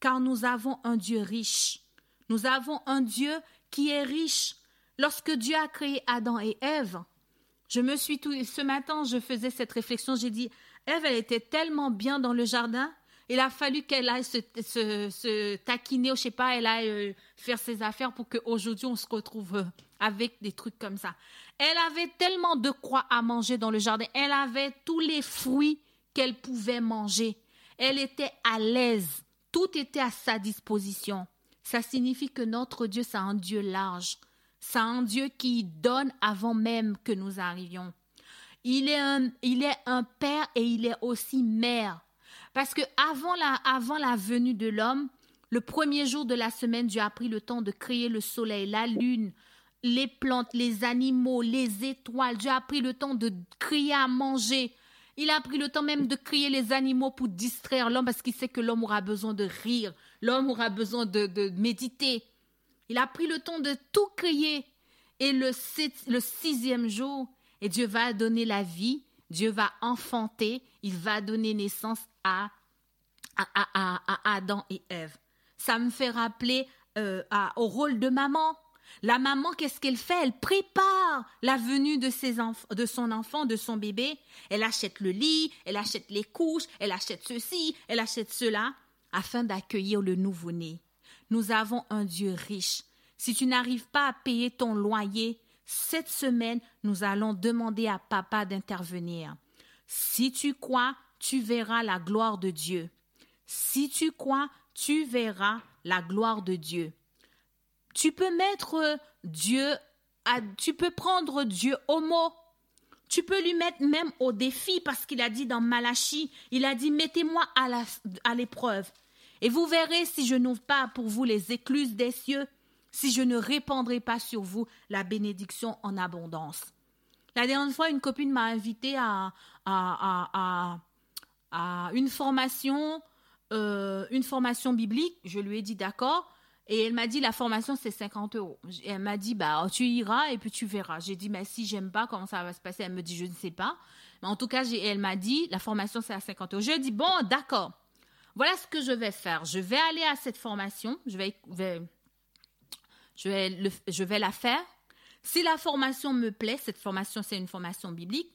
car nous avons un Dieu riche. Nous avons un Dieu qui est riche. Lorsque Dieu a créé Adam et Ève, je me suis tout, ce matin, je faisais cette réflexion, j'ai dit, Ève, elle était tellement bien dans le jardin, il a fallu qu'elle aille se, taquiner, ou je sais pas, elle aille euh, faire ses affaires pour qu'aujourd'hui on se retrouve euh, avec des trucs comme ça. Elle avait tellement de quoi à manger dans le jardin, elle avait tous les fruits qu'elle pouvait manger. Elle était à l'aise. Tout était à sa disposition. Ça signifie que notre Dieu, c'est un Dieu large. C'est un Dieu qui donne avant même que nous arrivions. Il est un père et il est aussi mère. Parce que avant la, venue de l'homme, le premier jour de la semaine, Dieu a pris le temps de créer le soleil, la lune, les plantes, les animaux, les étoiles. Dieu a pris le temps de créer à manger, il a pris le temps même de crier les animaux pour distraire l'homme parce qu'il sait que l'homme aura besoin de rire, l'homme aura besoin de, méditer. Il a pris le temps de tout crier. Et le, le sixième jour, et Dieu va donner la vie, Dieu va enfanter, il va donner naissance à, à, Adam et Ève. Ça me fait rappeler euh, au rôle de maman. La maman, qu'est-ce qu'elle fait? Elle prépare la venue de son enfant, de son bébé. Elle achète le lit, elle achète les couches, elle achète ceci, elle achète cela. afin d'accueillir le nouveau-né. Nous avons un Dieu riche. Si tu n'arrives pas à payer ton loyer, cette semaine, nous allons demander à papa d'intervenir. Si tu crois, tu verras la gloire de Dieu. Si tu crois, tu verras la gloire de Dieu. Tu peux mettre Dieu, à, tu peux prendre Dieu au mot. Tu peux lui mettre même au défi parce qu'il a dit dans Malachie, il a dit mettez-moi à l'épreuve. Et vous verrez si je n'ouvre pas pour vous les écluses des cieux, si je ne répandrai pas sur vous la bénédiction en abondance. La dernière fois, une copine m'a invité à, une formation, euh, une formation biblique. Je lui ai dit d'accord. Et elle m'a dit la formation c'est 50 euros. Elle m'a dit bah tu iras et puis tu verras. J'ai dit mais si j'aime pas comment ça va se passer? Elle me dit je ne sais pas. Mais en tout cas elle m'a dit la formation c'est à 50 euros. Je lui ai dit bon d'accord. Voilà ce que je vais faire. Je vais aller à cette formation. Je vais, je vais, la faire. Si la formation me plaît, cette formation c'est une formation biblique.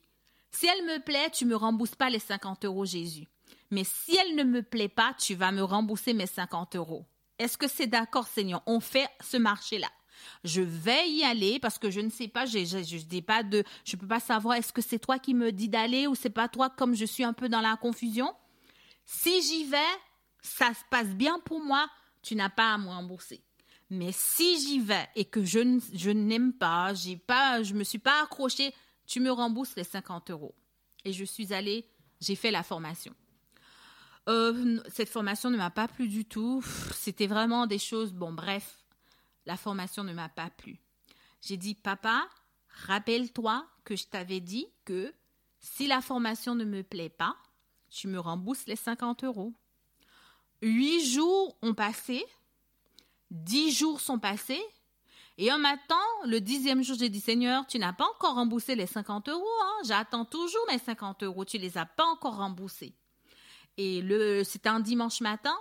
Si elle me plaît, tu me rembourses pas les 50 euros Jésus. Mais si elle ne me plaît pas, tu vas me rembourser mes 50 euros. Est-ce que c'est d'accord, Seigneur? On fait ce marché-là. Je vais y aller parce que je ne sais pas, je, dis pas de, je peux pas savoir est-ce que c'est toi qui me dis d'aller ou c'est pas toi comme je suis un peu dans la confusion? Si j'y vais, ça se passe bien pour moi, tu n'as pas à me rembourser. Mais si j'y vais et que je, n'aime pas, j'ai pas, je me suis pas accrochée, tu me rembourses les 50 euros. Et je suis allée, j'ai fait la formation. Euh, cette formation ne m'a pas plu du tout. C'était vraiment des choses. Bon, bref, la formation ne m'a pas plu. J'ai dit, papa, rappelle-toi que je t'avais dit que si la formation ne me plaît pas, tu me rembourses les 50 euros. Huit jours ont passé, dix jours sont passés, et un matin, le dixième jour, j'ai dit, Seigneur, tu n'as pas encore remboursé les 50 euros, hein? j'attends toujours mes 50 euros, tu les as pas encore remboursés. Et le, c'était un dimanche matin.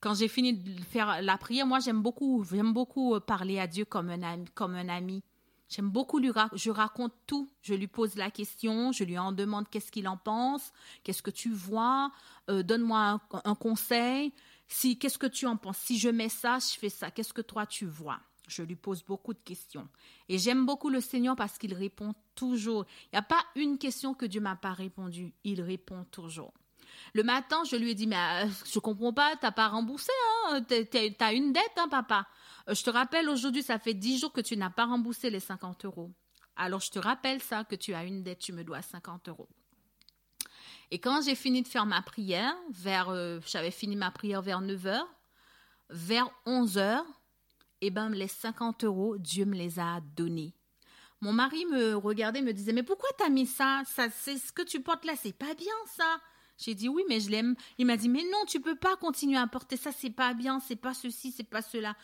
Quand j'ai fini de faire la prière, moi j'aime beaucoup, j'aime beaucoup euh, parler à Dieu comme un ami. Comme un ami. J'aime beaucoup lui je raconte tout. Je lui pose la question, je lui en demande qu'est-ce qu'il en pense, qu'est-ce que tu vois, euh, donne-moi un, conseil. Si qu'est-ce que tu en penses? Si je mets ça, je fais ça. Qu'est-ce que toi tu vois? Je lui pose beaucoup de questions. Et j'aime beaucoup le Seigneur parce qu'il répond toujours. Il n'y a pas une question que Dieu m'a pas répondu. Il répond toujours. Le matin, je lui ai dit, mais euh, je comprends pas, t'as pas remboursé, hein, t'as une dette, hein, papa? Euh, je te rappelle, aujourd'hui, ça fait dix jours que tu n'as pas remboursé les 50 euros. Alors, je te rappelle ça, que tu as une dette, tu me dois 50 euros. Et quand j'ai fini de faire ma prière, vers, euh, j'avais fini ma prière vers 9 heures, vers 11 heures, eh ben, les 50 euros, Dieu me les a donnés. Mon mari me regardait, me disait, mais pourquoi t'as mis ça? Ça, c'est ce que tu portes là, c'est pas bien, ça. J'ai dit oui, mais je l'aime. Il m'a dit mais non, tu peux pas continuer à porter ça, c'est pas bien, c'est pas ceci, c'est pas cela.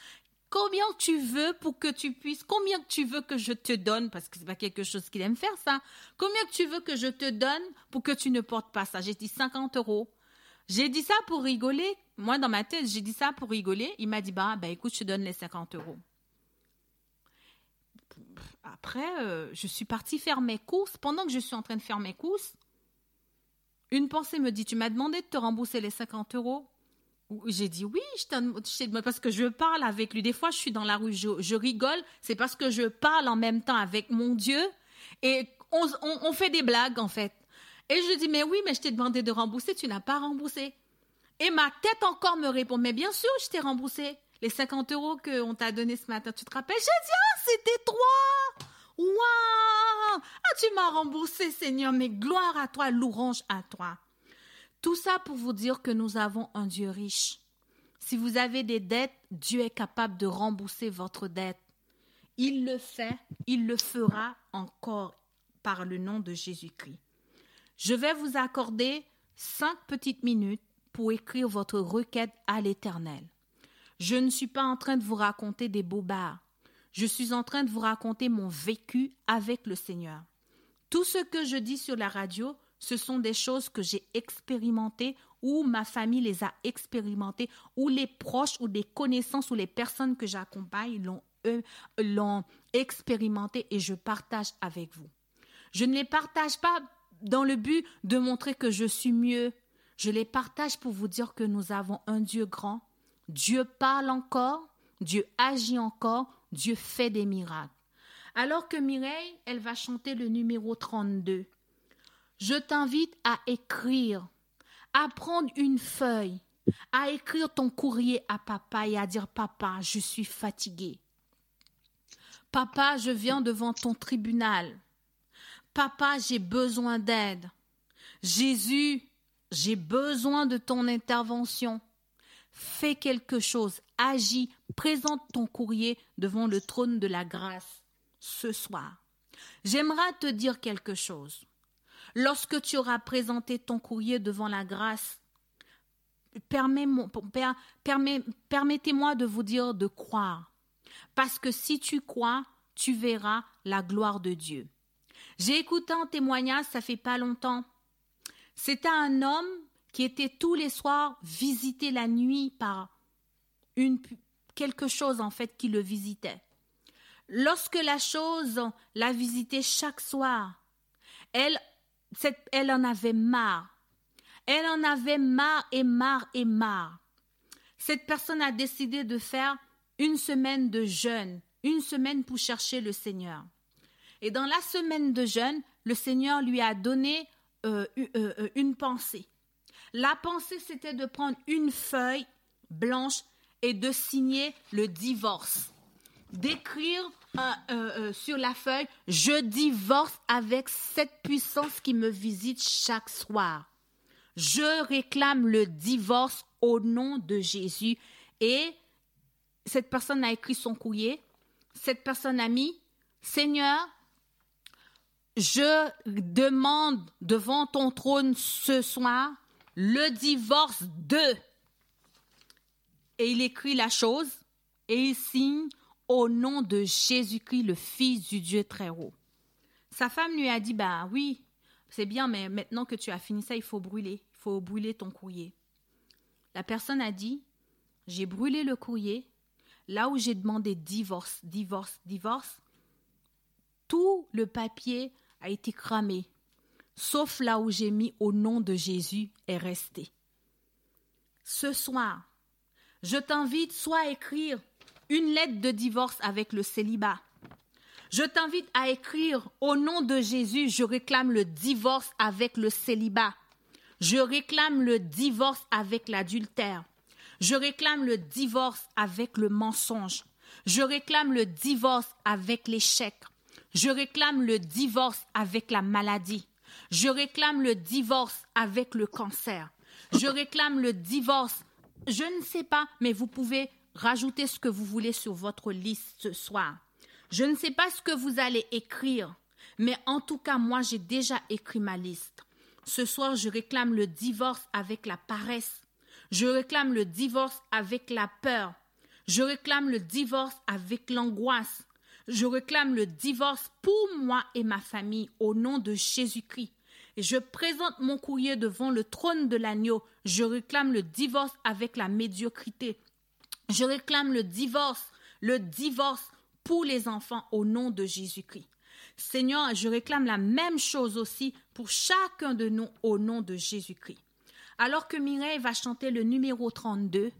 Combien tu veux pour que tu puisses, combien tu veux que je te donne, parce que c'est pas quelque chose qu'il aime faire ça. Combien tu veux que je te donne pour que tu ne portes pas ça? J'ai dit 50 euros. J'ai dit ça pour rigoler. Moi, dans ma tête, j'ai dit ça pour rigoler. Il m'a dit bah, bah écoute, je te donne les 50 euros. Après, euh, je suis partie faire mes courses. Pendant que je suis en train de faire mes courses, une pensée me dit, tu m'as demandé de te rembourser les 50 euros j'ai dit oui, parce que je parle avec lui. Des fois, je suis dans la rue, je, rigole. C'est parce que je parle en même temps avec mon Dieu et on, fait des blagues en fait. Et je dis mais oui, mais je t'ai demandé de rembourser, tu n'as pas remboursé. Et ma tête encore me répond mais bien sûr, je t'ai remboursé les 50 euros qu'on t'a donné ce matin. Tu te rappelles? J'ai dit ah c'était toi. Waouh Ah, tu m'as remboursé, Seigneur, mais gloire à toi, louange à toi. Tout ça pour vous dire que nous avons un Dieu riche. Si vous avez des dettes, Dieu est capable de rembourser votre dette. Il le fait, il le fera encore par le nom de Jésus-Christ. Je vais vous accorder cinq petites minutes pour écrire votre requête à l'Éternel. Je ne suis pas en train de vous raconter des bobards. Je suis en train de vous raconter mon vécu avec le Seigneur. Tout ce que je dis sur la radio, ce sont des choses que j'ai expérimentées ou ma famille les a expérimentées ou les proches ou des connaissances ou les personnes que j'accompagne l'ont expérimenté et je partage avec vous. Je ne les partage pas dans le but de montrer que je suis mieux. Je les partage pour vous dire que nous avons un Dieu grand. Dieu parle encore, Dieu agit encore, Dieu fait des miracles. Alors que Mireille, elle va chanter le numéro 32. Je t'invite à écrire, à prendre une feuille, à écrire ton courrier à papa et à dire Papa, je suis fatigué. Papa, je viens devant ton tribunal. Papa, j'ai besoin d'aide. Jésus, j'ai besoin de ton intervention. Fais quelque chose, agis, présente ton courrier devant le trône de la grâce ce soir. J'aimerais te dire quelque chose. Lorsque tu auras présenté ton courrier devant la grâce, permettez-moi de vous dire de croire. Parce que si tu crois, tu verras la gloire de Dieu. J'ai écouté un témoignage, ça fait pas longtemps. C'était un homme qui était tous les soirs visité la nuit par quelque chose en fait qui le visitait. Lorsque la chose la visitait chaque soir, elle, elle en avait marre. Elle en avait marre et marre et marre. Cette personne a décidé de faire une semaine de jeûne, une semaine pour chercher le Seigneur. Et dans la semaine de jeûne, le Seigneur lui a donné euh, euh, euh, une pensée. La pensée, c'était de prendre une feuille blanche et de signer le divorce. D'écrire sur la feuille, je divorce avec cette puissance qui me visite chaque soir. Je réclame le divorce au nom de Jésus. Et cette personne a écrit son courrier. Cette personne a mis, Seigneur, je demande devant ton trône ce soir le divorce de. Et il écrit la chose et il signe au nom de Jésus-Christ, le Fils du Dieu très haut. Sa femme lui a dit, bah oui, c'est bien, mais maintenant que tu as fini ça, il faut brûler, il faut brûler ton courrier. La personne a dit, j'ai brûlé le courrier, là où j'ai demandé divorce, divorce, divorce, tout le papier a été cramé, sauf là où j'ai mis au nom de Jésus est resté. Ce soir, je t'invite soit à écrire une lettre de divorce avec le célibat. Je t'invite à écrire au nom de Jésus, je réclame le divorce avec le célibat. Je réclame le divorce avec l'adultère. Je réclame le divorce avec le mensonge. Je réclame le divorce avec l'échec. Je réclame le divorce avec la maladie. Je réclame le divorce avec le cancer. Je réclame le divorce. Je ne sais pas, mais vous pouvez rajouter ce que vous voulez sur votre liste ce soir. Je ne sais pas ce que vous allez écrire, mais en tout cas, moi, j'ai déjà écrit ma liste. Ce soir, je réclame le divorce avec la paresse. Je réclame le divorce avec la peur. Je réclame le divorce avec l'angoisse. Je réclame le divorce pour moi et ma famille au nom de Jésus-Christ. Je présente mon courrier devant le trône de l'agneau. Je réclame le divorce avec la médiocrité. Je réclame le divorce, le divorce pour les enfants au nom de Jésus-Christ. Seigneur, je réclame la même chose aussi pour chacun de nous au nom de Jésus-Christ. Alors que Mireille va chanter le numéro 32,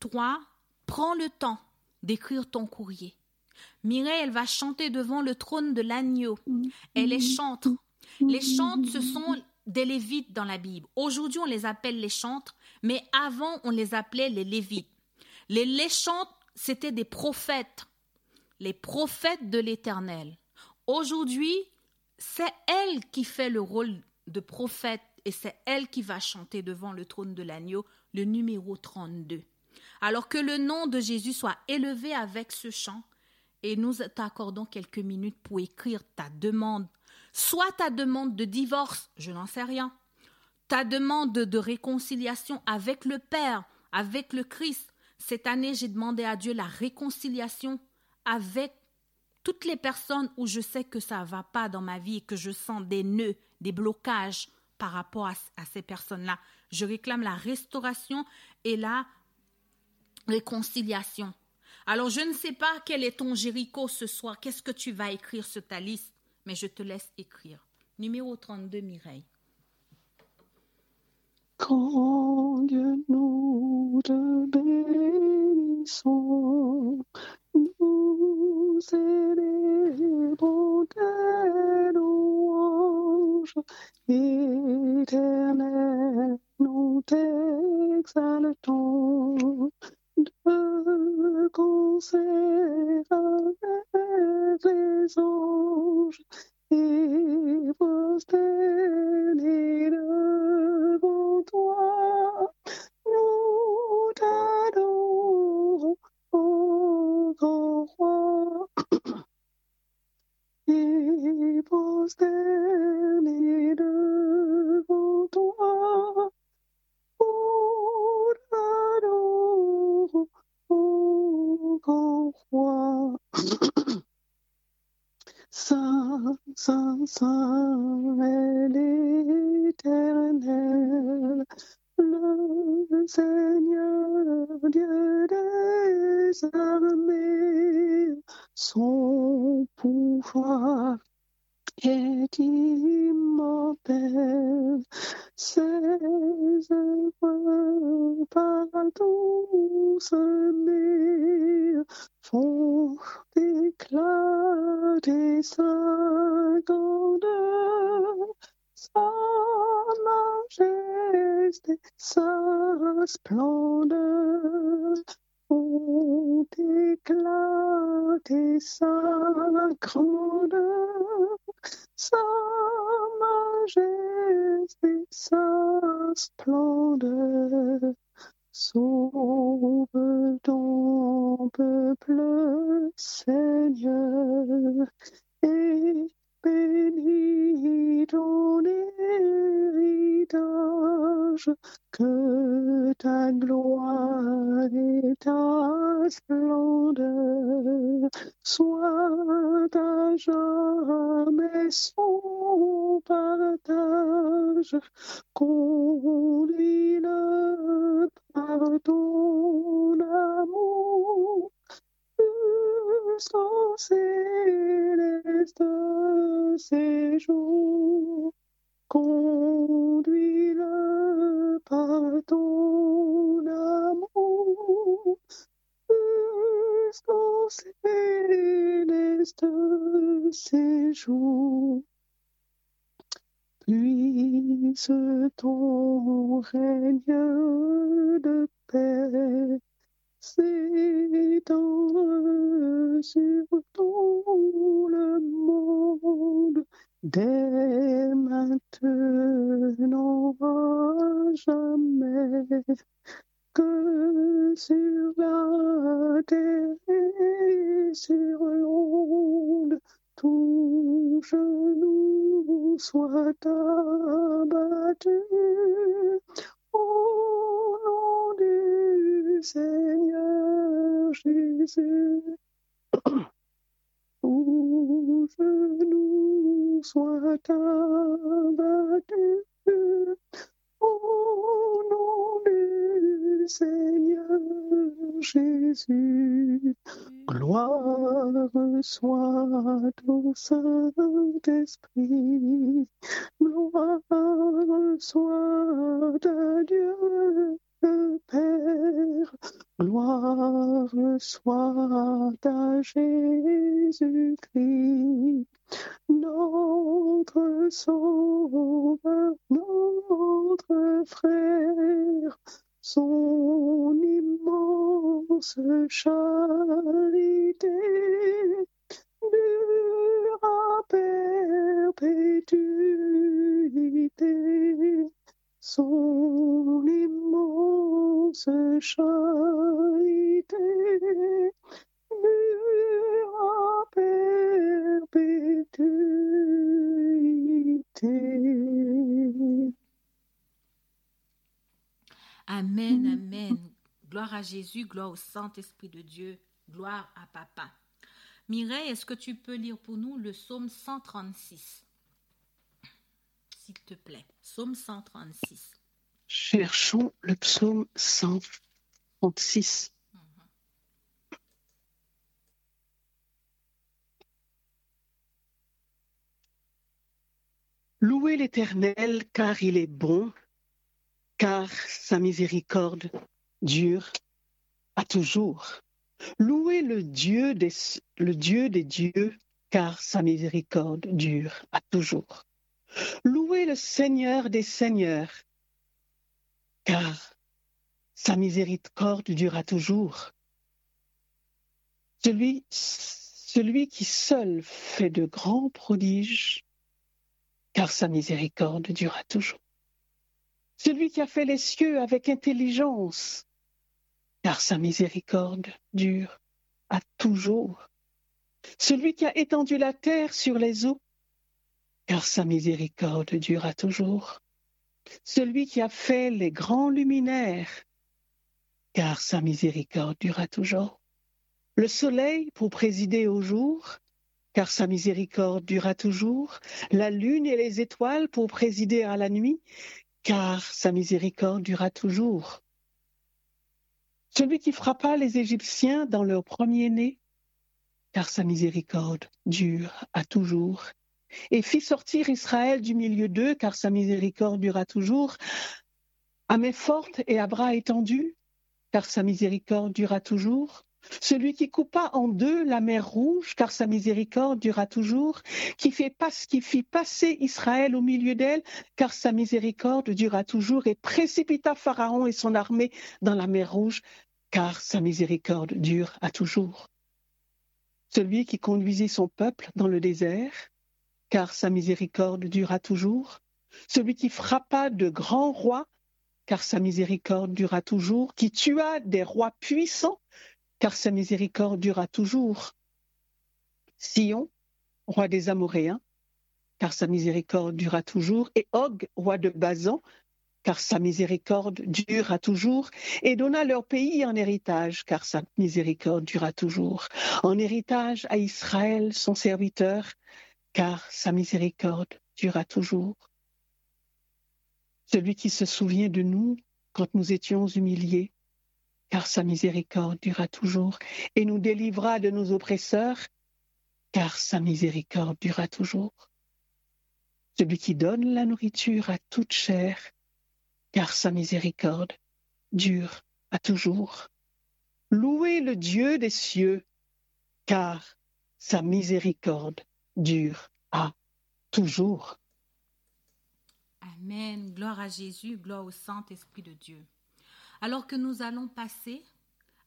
toi, prends le temps d'écrire ton courrier. Mireille, va chanter devant le trône de l'agneau. Elle est chantre. Les chantres, ce sont des lévites dans la Bible. Aujourd'hui, on les appelle les chantres, mais avant, on les appelait les lévites. Les, chantres, c'était des prophètes, les prophètes de l'Éternel. Aujourd'hui, c'est elle qui fait le rôle de prophète et c'est elle qui va chanter devant le trône de l'agneau le numéro 32. Alors que le nom de Jésus soit élevé avec ce chant, et nous t'accordons quelques minutes pour écrire ta demande. Soit ta demande de divorce, je n'en sais rien. Ta demande de réconciliation avec le Père, avec le Christ. Cette année, j'ai demandé à Dieu la réconciliation avec toutes les personnes où je sais que ça ne va pas dans ma vie et que je sens des nœuds, des blocages par rapport à, ces personnes-là. Je réclame la restauration et la réconciliation. Alors je ne sais pas quel est ton Jéricho ce soir, qu'est-ce que tu vas écrire sur ta liste, mais je te laisse écrire. Numéro 32, Mireille. Grand Dieu, nous te bénissons. Nous célébrons tes louanges. Éternel, nous t'exaltons. De concert avec les anges et prosternés devant toi, nous t'adorons, ô grand roi, devant toi, nous t'adorons, grand roi. Saint, Saint, Saint est l'Éternel, le Seigneur Dieu des armées. Son pouvoir est immortel, ses œuvres partout semées font éclater sa grandeur, sa majesté, sa splendeur font éclater sa grandeur, sa majesté, sa splendeur. Sauve ton peuple, Seigneur, et bénis ton héritage, que ta gloire et ta splendeur soient à jamais son partage. Conduis-le par ton amour jusqu'au céleste séjour. Conduis-le par ton amour jusqu'au céleste séjour. Puisse ton règne de paix s'étendre sur tout le monde. Dès maintenant à jamais que sur la terre et sur l'onde tout genou soit abattu. Du Seigneur Jésus. Tout genou soit abattu au nom du Seigneur Jésus. Gloire soit au Saint-Esprit. Gloire soit à Dieu Père. Gloire soit à Jésus-Christ. Notre Sauveur, notre frère, son immense charité dure perpétuité. Son immense charité perpétuité. Amen, amen. Gloire à Jésus, gloire au Saint-Esprit de Dieu, gloire à Papa. Mireille, est-ce que tu peux lire pour nous le psaume 136 S'il te plaît. Psaume 136. Cherchons le psaume 136. Louez l'Éternel car il est bon, car sa miséricorde dure à toujours. Louez le Dieu des, le Dieu des dieux, car sa miséricorde dure à toujours. Louez le Seigneur des seigneurs, car sa miséricorde dure à toujours. Celui, celui qui seul fait de grands prodiges, car sa miséricorde durera toujours. Celui qui a fait les cieux avec intelligence, car sa miséricorde dure à toujours. Celui qui a étendu la terre sur les eaux, car sa miséricorde dure à toujours. Celui qui a fait les grands luminaires, car sa miséricorde dure à toujours. Le soleil pour présider au jour, car sa miséricorde durera toujours, la lune et les étoiles pour présider à la nuit, car sa miséricorde durera toujours. Celui qui frappa les Égyptiens dans leur premier-né, car sa miséricorde dure à toujours, et fit sortir Israël du milieu d'eux, car sa miséricorde durera toujours, à main forte et à bras étendus, car sa miséricorde durera toujours, celui qui coupa en deux la mer rouge, car sa miséricorde durera toujours, qui, qui fit passer Israël au milieu d'elle, car sa miséricorde durera toujours, et précipita Pharaon et son armée dans la mer rouge, car sa miséricorde dure à toujours. Celui qui conduisit son peuple dans le désert, car sa miséricorde dura toujours. Celui qui frappa de grands rois, car sa miséricorde dura toujours, qui tua des rois puissants, car sa miséricorde dura toujours. Sion, roi des Amoréens, car sa miséricorde dura toujours, et Og, roi de Bazan, car sa miséricorde dura toujours, et donna leur pays en héritage, car sa miséricorde dura toujours, en héritage à Israël, son serviteur, car sa miséricorde dura toujours. Celui qui se souvient de nous quand nous étions humiliés, car sa miséricorde dura toujours, et nous délivra de nos oppresseurs, car sa miséricorde dura toujours. Celui qui donne la nourriture à toute chair, car sa miséricorde dure à toujours. Louez le Dieu des cieux, car sa miséricorde dure à toujours. Amen. Gloire à Jésus, gloire au Saint-Esprit de Dieu alors que nous allons passer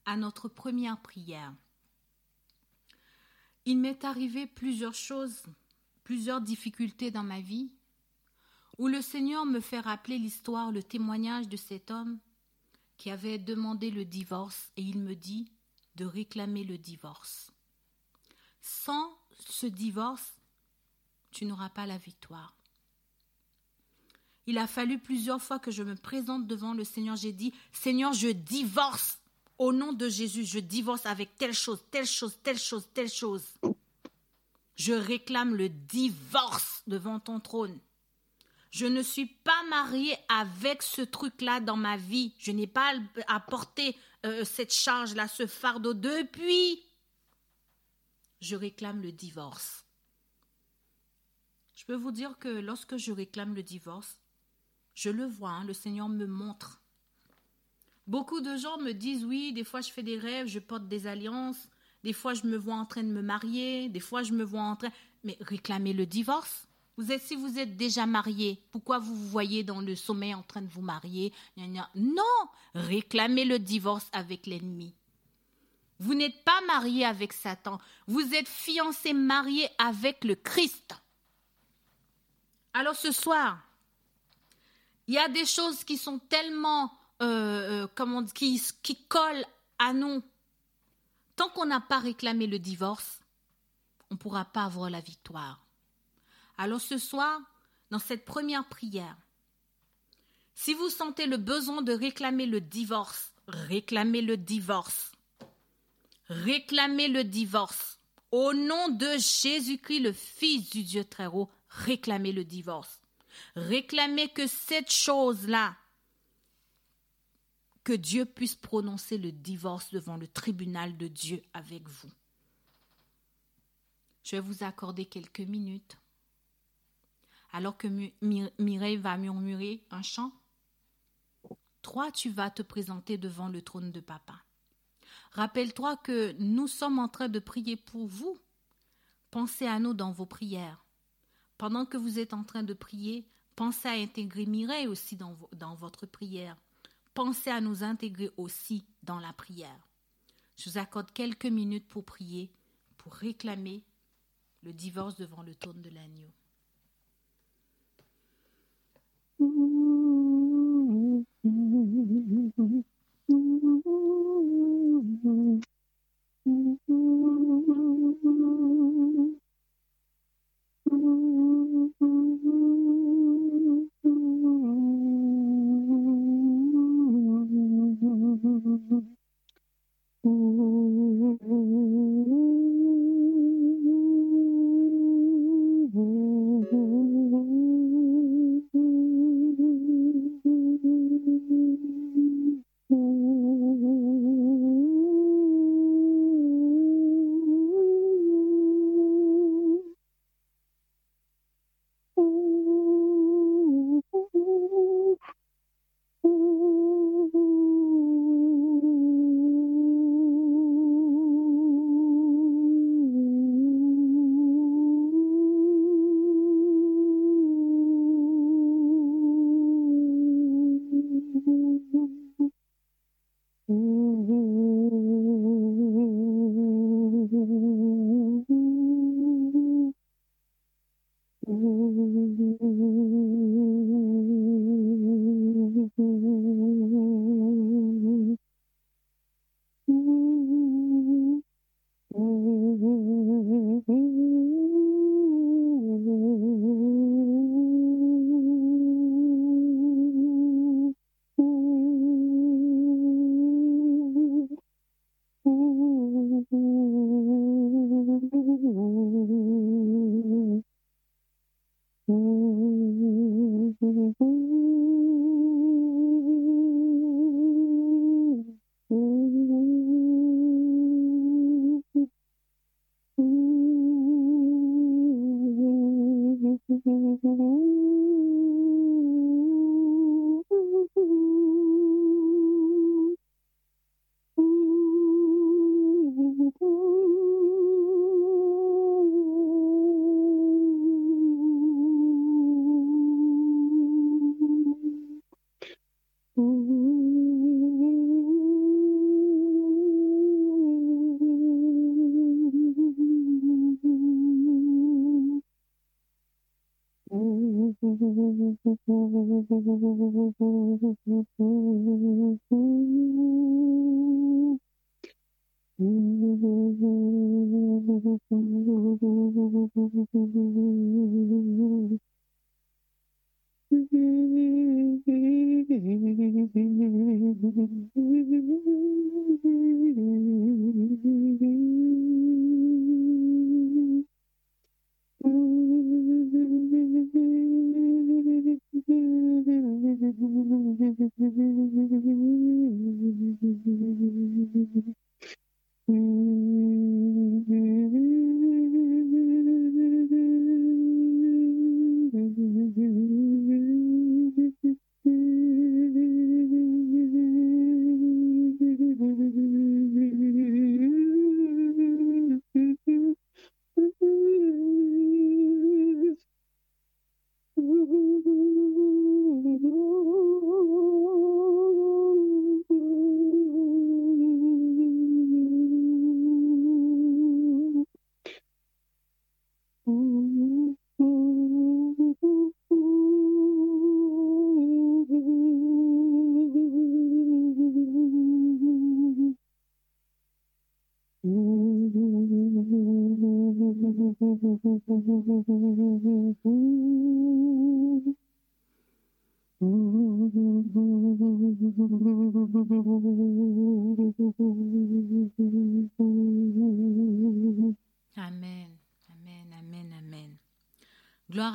à notre première prière. Il m'est arrivé plusieurs choses, plusieurs difficultés dans ma vie, où le Seigneur me fait rappeler l'histoire, le témoignage de cet homme qui avait demandé le divorce et il me dit de réclamer le divorce. Sans ce divorce, tu n'auras pas la victoire. Il a fallu plusieurs fois que je me présente devant le Seigneur. J'ai dit, Seigneur, je divorce au nom de Jésus. Je divorce avec telle chose, telle chose, telle chose, telle chose. Je réclame le divorce devant ton trône. Je ne suis pas mariée avec ce truc-là dans ma vie. Je n'ai pas porter euh, cette charge-là, ce fardeau. Depuis, je réclame le divorce. Je peux vous dire que lorsque je réclame le divorce, je le vois, hein, le Seigneur me montre. Beaucoup de gens me disent oui, des fois je fais des rêves, je porte des alliances, des fois je me vois en train de me marier, des fois je me vois en train... Mais réclamer le divorce vous êtes, si vous êtes déjà marié, pourquoi vous vous voyez dans le sommeil en train de vous marier? Non, réclamez le divorce avec l'ennemi. Vous n'êtes pas marié avec Satan, vous êtes fiancé, marié avec le Christ. Alors ce soir, il y a des choses qui sont tellement, euh, euh qui, qui collent à nous. Tant qu'on n'a pas réclamé le divorce, on ne pourra pas avoir la victoire. Alors ce soir, dans cette première prière, si vous sentez le besoin de réclamer le divorce, réclamez le divorce. Réclamez le divorce. Au nom de Jésus-Christ, le Fils du Dieu très haut, réclamez le divorce. Réclamez que cette chose-là, que Dieu puisse prononcer le divorce devant le tribunal de Dieu avec vous. Je vais vous accorder quelques minutes. Alors que Mireille va murmurer un chant, toi, tu vas te présenter devant le trône de papa. Rappelle-toi que nous sommes en train de prier pour vous. Pensez à nous dans vos prières. Pendant que vous êtes en train de prier, pensez à intégrer Mireille aussi dans, votre prière. Pensez à nous intégrer aussi dans la prière. Je vous accorde quelques minutes pour prier, pour réclamer le divorce devant le trône de l'agneau.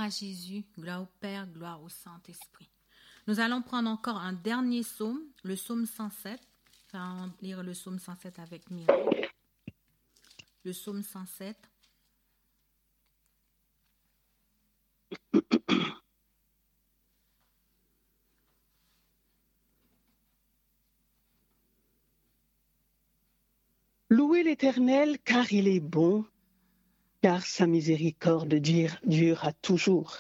Jésus, gloire au Père, gloire au Saint-Esprit. Nous allons prendre encore un dernier psaume, le psaume 107. Enfin, lire le psaume 107 avec Mireille. Le psaume 107. Louez l'Éternel car il est bon, sa miséricorde durera toujours.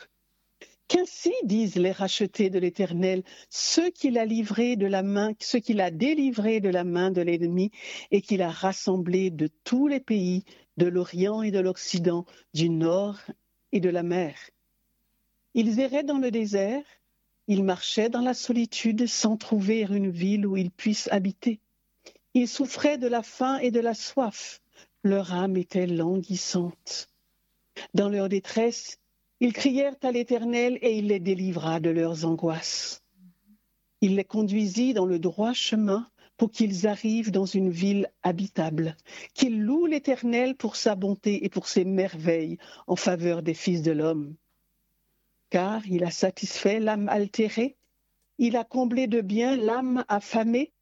Qu'ainsi disent les rachetés de l'Éternel, ceux qu'il a livrés de la main, ceux qu'il a délivrés de la main de l'ennemi et qu'il a rassemblés de tous les pays, de l'Orient et de l'Occident, du Nord et de la mer. Ils erraient dans le désert, ils marchaient dans la solitude sans trouver une ville où ils puissent habiter. Ils souffraient de la faim et de la soif. Leur âme était languissante. Dans leur détresse, ils crièrent à l'Éternel et il les délivra de leurs angoisses. Il les conduisit dans le droit chemin pour qu'ils arrivent dans une ville habitable, qu'ils louent l'Éternel pour sa bonté et pour ses merveilles en faveur des fils de l'homme. Car il a satisfait l'âme altérée, il a comblé de bien l'âme affamée,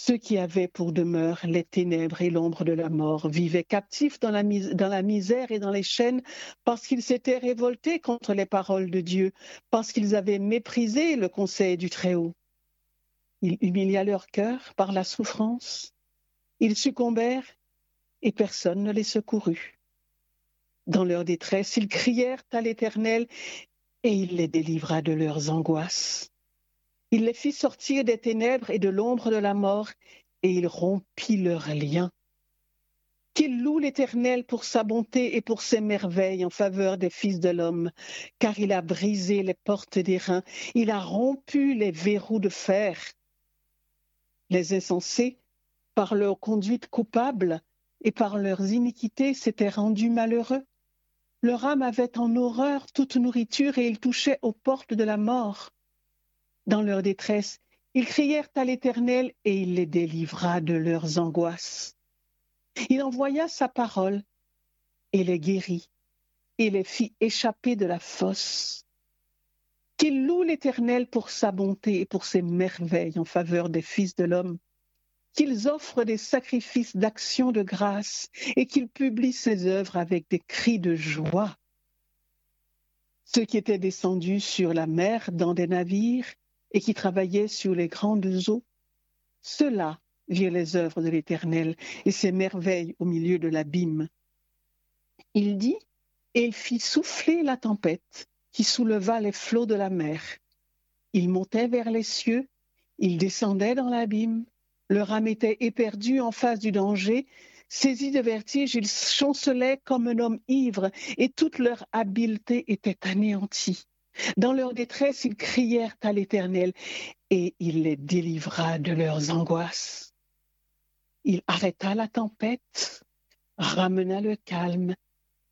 ceux qui avaient pour demeure les ténèbres et l'ombre de la mort vivaient captifs dans la, misère et dans les chaînes parce qu'ils s'étaient révoltés contre les paroles de Dieu, parce qu'ils avaient méprisé le conseil du Très-Haut. Il humilia leur cœur par la souffrance. Ils succombèrent et personne ne les secourut. Dans leur détresse, ils crièrent à l'Éternel et il les délivra de leurs angoisses. Il les fit sortir des ténèbres et de l'ombre de la mort, et il rompit leurs liens. Qu'il loue l'Éternel pour sa bonté et pour ses merveilles en faveur des fils de l'homme, car il a brisé les portes des reins, il a rompu les verrous de fer. Les insensés, par leur conduite coupable et par leurs iniquités, s'étaient rendus malheureux. Leur âme avait en horreur toute nourriture et ils touchaient aux portes de la mort dans leur détresse, ils crièrent à l'Éternel et il les délivra de leurs angoisses. Il envoya sa parole et les guérit et les fit échapper de la fosse. Qu'il loue l'Éternel pour sa bonté et pour ses merveilles en faveur des fils de l'homme, qu'ils offrent des sacrifices d'action de grâce et qu'ils publient ses œuvres avec des cris de joie. Ceux qui étaient descendus sur la mer dans des navires et qui travaillaient sur les grandes eaux, ceux-là virent les œuvres de l'Éternel et ses merveilles au milieu de l'abîme. Il dit, et il fit souffler la tempête qui souleva les flots de la mer. Il montait vers les cieux, il descendait dans l'abîme, leur âme était éperdue en face du danger, saisis de vertige, ils chancelaient comme un homme ivre, et toute leur habileté était anéantie. Dans leur détresse, ils crièrent à l'Éternel et il les délivra de leurs angoisses. Il arrêta la tempête, ramena le calme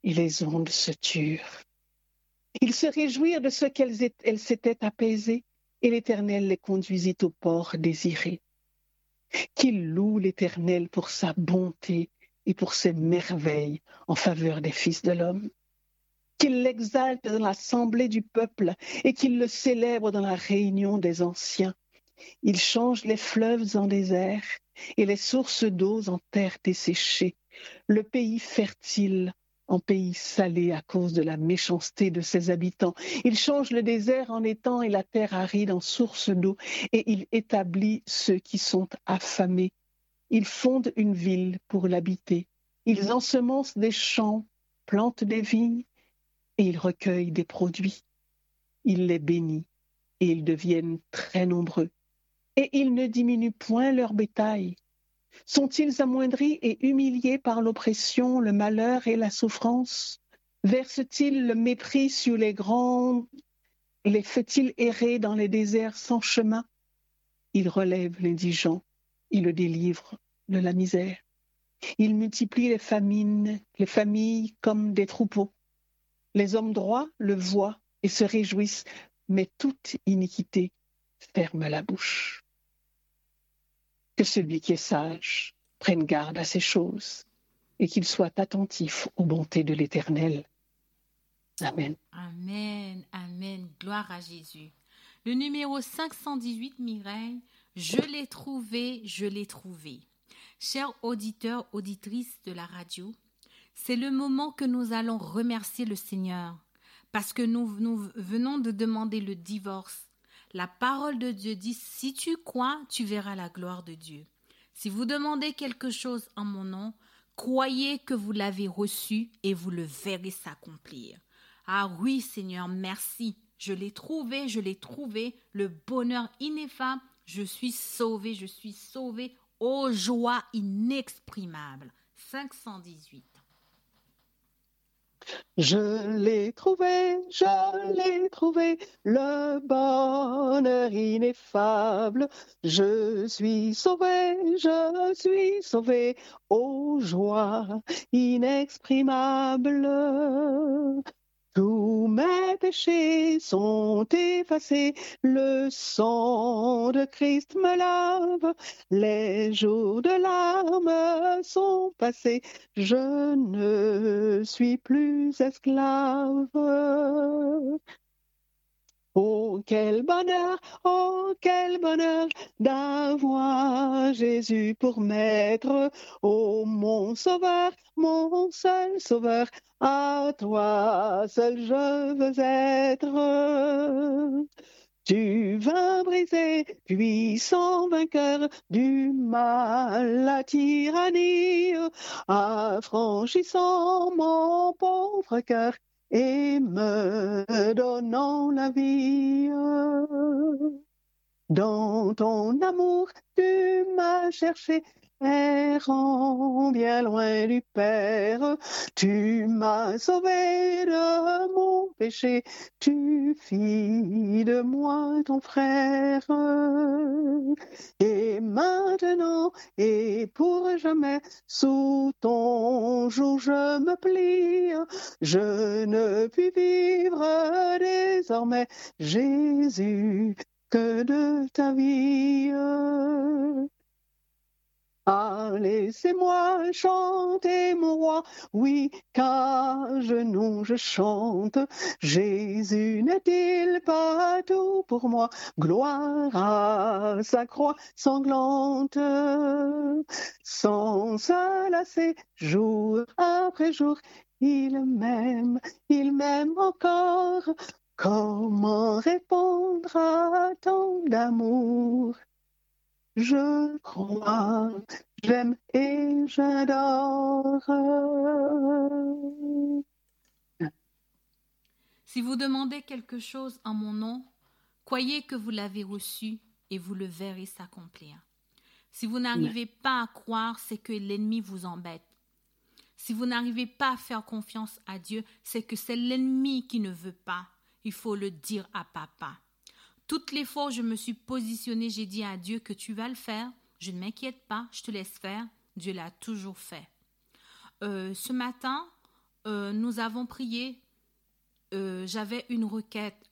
et les ondes se turent. Ils se réjouirent de ce qu'elles s'étaient apaisées et l'Éternel les conduisit au port désiré. Qu'ils louent l'Éternel pour sa bonté et pour ses merveilles en faveur des fils de l'homme qu'il l'exalte dans l'assemblée du peuple et qu'il le célèbre dans la réunion des anciens. Il change les fleuves en désert et les sources d'eau en terre desséchée, le pays fertile en pays salé à cause de la méchanceté de ses habitants. Il change le désert en étang et la terre aride en source d'eau, et il établit ceux qui sont affamés. Il fonde une ville pour l'habiter. Ils ensemencent des champs, plantent des vignes, et ils recueillent des produits. Il les bénit et ils deviennent très nombreux. Et ils ne diminuent point leur bétail. Sont-ils amoindris et humiliés par l'oppression, le malheur et la souffrance? Versent-ils le mépris sur les grands? Les fait-il errer dans les déserts sans chemin? Il relève l'indigent, il le délivre de la misère. Il multiplie les famines, les familles comme des troupeaux. Les hommes droits le voient et se réjouissent, mais toute iniquité ferme la bouche. Que celui qui est sage prenne garde à ces choses et qu'il soit attentif aux bontés de l'Éternel. Amen. Amen, Amen. Gloire à Jésus. Le numéro 518, Mireille, je l'ai trouvé, je l'ai trouvé. Chers auditeurs, auditrices de la radio, c'est le moment que nous allons remercier le Seigneur parce que nous, venons de demander le divorce. La parole de Dieu dit, si tu crois, tu verras la gloire de Dieu. Si vous demandez quelque chose en mon nom, croyez que vous l'avez reçu et vous le verrez s'accomplir. Ah oui, Seigneur, merci. Je l'ai trouvé, je l'ai trouvé, le bonheur ineffable. Je suis sauvé, je suis sauvé, ô joie inexprimable. 518. Je l'ai trouvé, je l'ai trouvé, le bonheur ineffable. Je suis sauvé, je suis sauvé, ô joie inexprimable. Tous mes péchés sont effacés, le sang de Christ me lave, les jours de larmes sont passés, je ne suis plus esclave. Oh, quel bonheur, oh, quel bonheur d'avoir Jésus pour maître. Oh, mon sauveur, mon seul sauveur, à toi seul je veux être. Tu vas briser, puissant vainqueur du mal, la tyrannie, affranchissant mon pauvre cœur et me donnant la vie. Dans ton amour, tu m'as cherché, bien loin du Père. Tu m'as sauvé de mon péché, tu fis de moi ton frère. Et maintenant et pour jamais, sous ton jour je me plie. Je ne puis vivre désormais, Jésus, que de ta vie. Laissez-moi chanter mon roi, oui, qu'à genoux je chante. Jésus n'est-il pas tout pour moi? Gloire à sa croix sanglante. Sans se lasser, jour après jour, il m'aime, il m'aime encore. Comment répondre à tant d'amour? Je crois, j'aime et j'adore. Si vous demandez quelque chose en mon nom, croyez que vous l'avez reçu et vous le verrez s'accomplir. Si vous n'arrivez pas à croire, c'est que l'ennemi vous embête. Si vous n'arrivez pas à faire confiance à Dieu, c'est que c'est l'ennemi qui ne veut pas. Il faut le dire à papa. Toutes les fois où je me suis positionnée, j'ai dit à Dieu que tu vas le faire. Je ne m'inquiète pas, je te laisse faire. Dieu l'a toujours fait. Euh, ce matin, euh, nous avons prié. Euh, j'avais une requête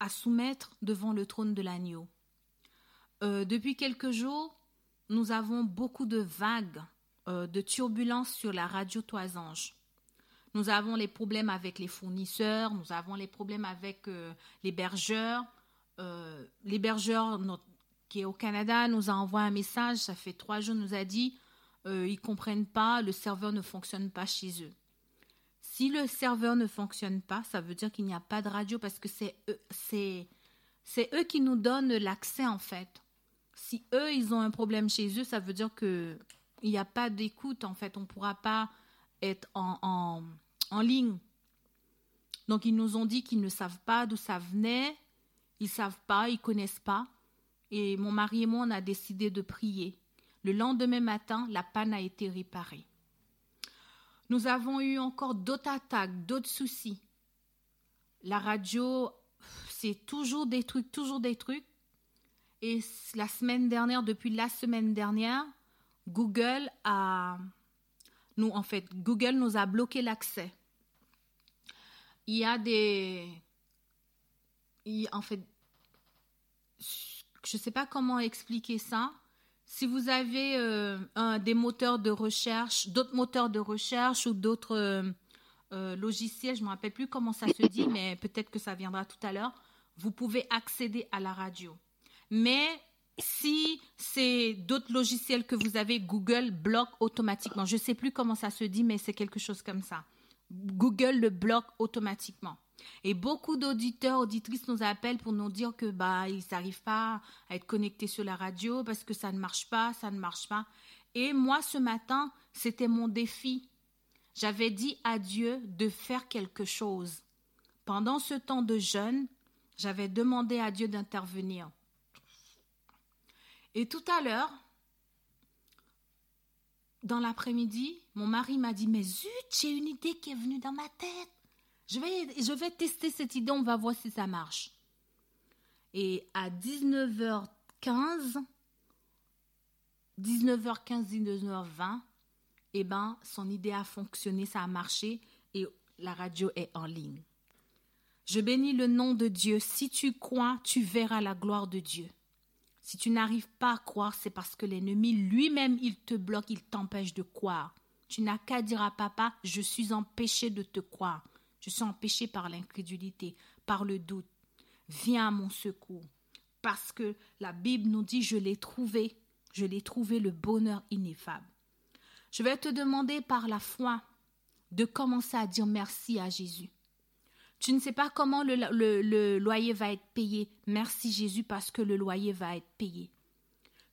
à soumettre devant le trône de l'agneau. depuis quelques jours, nous avons beaucoup de vagues, de turbulences sur la radio Toisange. Nous avons les problèmes avec les fournisseurs, nous avons les problèmes avec les bergeurs, euh, l'hébergeur qui est au Canada nous a envoyé un message, ça fait trois jours, nous a dit euh, ils comprennent pas, le serveur ne fonctionne pas chez eux. Si le serveur ne fonctionne pas, ça veut dire qu'il n'y a pas de radio parce que c'est eux, qui nous donnent l'accès en fait. Si eux, ils ont un problème chez eux, ça veut dire que il n'y a pas d'écoute en fait. On ne pourra pas être en ligne. Donc ils nous ont dit qu'ils ne savent pas d'où ça venait, ils savent pas, ils connaissent pas. Et mon mari et moi, on a décidé de prier. Le lendemain matin, la panne a été réparée. Nous avons eu encore d'autres attaques, d'autres soucis. La radio, c'est toujours des trucs, toujours des trucs. Et la semaine dernière, depuis la semaine dernière, Google a, nous en fait, Google nous a bloqué l'accès. Il y a des, en fait, je ne sais pas comment expliquer ça. Si vous avez euh, un, des moteurs de recherche, d'autres moteurs de recherche ou d'autres euh, euh, logiciels, je ne me rappelle plus comment ça se dit, mais peut-être que ça viendra tout à l'heure, vous pouvez accéder à la radio. Mais si c'est d'autres logiciels que vous avez, Google bloque automatiquement. Je ne sais plus comment ça se dit, mais c'est quelque chose comme ça. Google le bloque automatiquement. Et beaucoup d'auditeurs, auditrices nous appellent pour nous dire que bah ils n'arrivent pas à être connectés sur la radio parce que ça ne marche pas, ça ne marche pas. Et moi ce matin, c'était mon défi. J'avais dit à Dieu de faire quelque chose. Pendant ce temps de jeûne, j'avais demandé à Dieu d'intervenir. Et tout à l'heure, dans l'après-midi, mon mari m'a dit Mais zut, j'ai une idée qui est venue dans ma tête. Je vais, je vais tester cette idée, on va voir si ça marche. Et à 19h15, 19h15, 19h20, eh ben, son idée a fonctionné, ça a marché et la radio est en ligne. Je bénis le nom de Dieu. Si tu crois, tu verras la gloire de Dieu. Si tu n'arrives pas à croire, c'est parce que l'ennemi lui-même, il te bloque, il t'empêche de croire. Tu n'as qu'à dire à papa, je suis empêché de te croire. Je suis empêché par l'incrédulité, par le doute. Viens à mon secours. Parce que la Bible nous dit, je l'ai trouvé. Je l'ai trouvé le bonheur ineffable. Je vais te demander par la foi de commencer à dire merci à Jésus. Tu ne sais pas comment le, loyer va être payé. Merci Jésus parce que le loyer va être payé.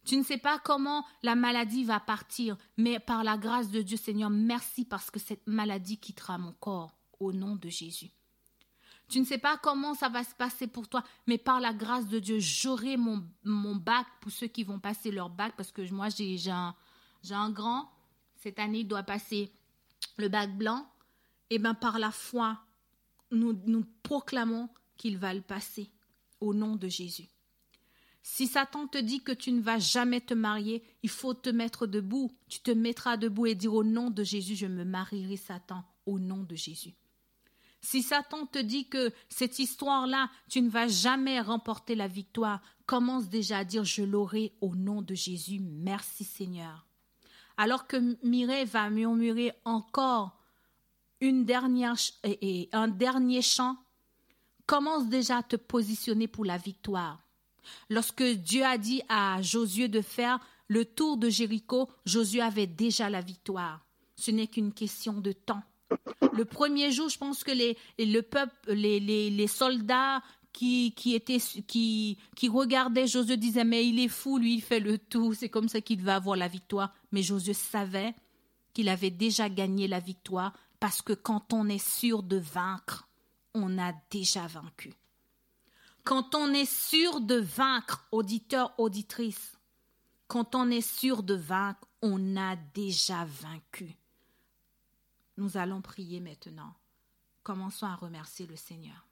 Tu ne sais pas comment la maladie va partir, mais par la grâce de Dieu Seigneur, merci parce que cette maladie quittera mon corps au nom de Jésus. Tu ne sais pas comment ça va se passer pour toi, mais par la grâce de Dieu, j'aurai mon, bac pour ceux qui vont passer leur bac, parce que moi j'ai un, un grand, cette année il doit passer le bac blanc, et bien par la foi, nous, proclamons qu'il va le passer au nom de Jésus. Si Satan te dit que tu ne vas jamais te marier, il faut te mettre debout. Tu te mettras debout et dire au nom de Jésus, je me marierai Satan, au nom de Jésus. Si Satan te dit que cette histoire-là, tu ne vas jamais remporter la victoire, commence déjà à dire je l'aurai au nom de Jésus. Merci Seigneur. Alors que Mireille va murmurer encore une dernière et un dernier chant, commence déjà à te positionner pour la victoire. Lorsque Dieu a dit à Josué de faire le tour de Jéricho, Josué avait déjà la victoire. Ce n'est qu'une question de temps. Le premier jour, je pense que les, le peuple, les, soldats qui, qui, étaient, qui, qui regardaient Josué disaient Mais il est fou, lui, il fait le tour, c'est comme ça qu'il va avoir la victoire. Mais Josué savait qu'il avait déjà gagné la victoire parce que quand on est sûr de vaincre, on a déjà vaincu. Quand on est sûr de vaincre, auditeur, auditrice, quand on est sûr de vaincre, on a déjà vaincu. Nous allons prier maintenant. Commençons à remercier le Seigneur.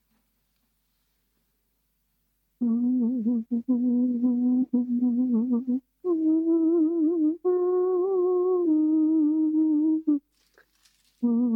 Mm-hmm.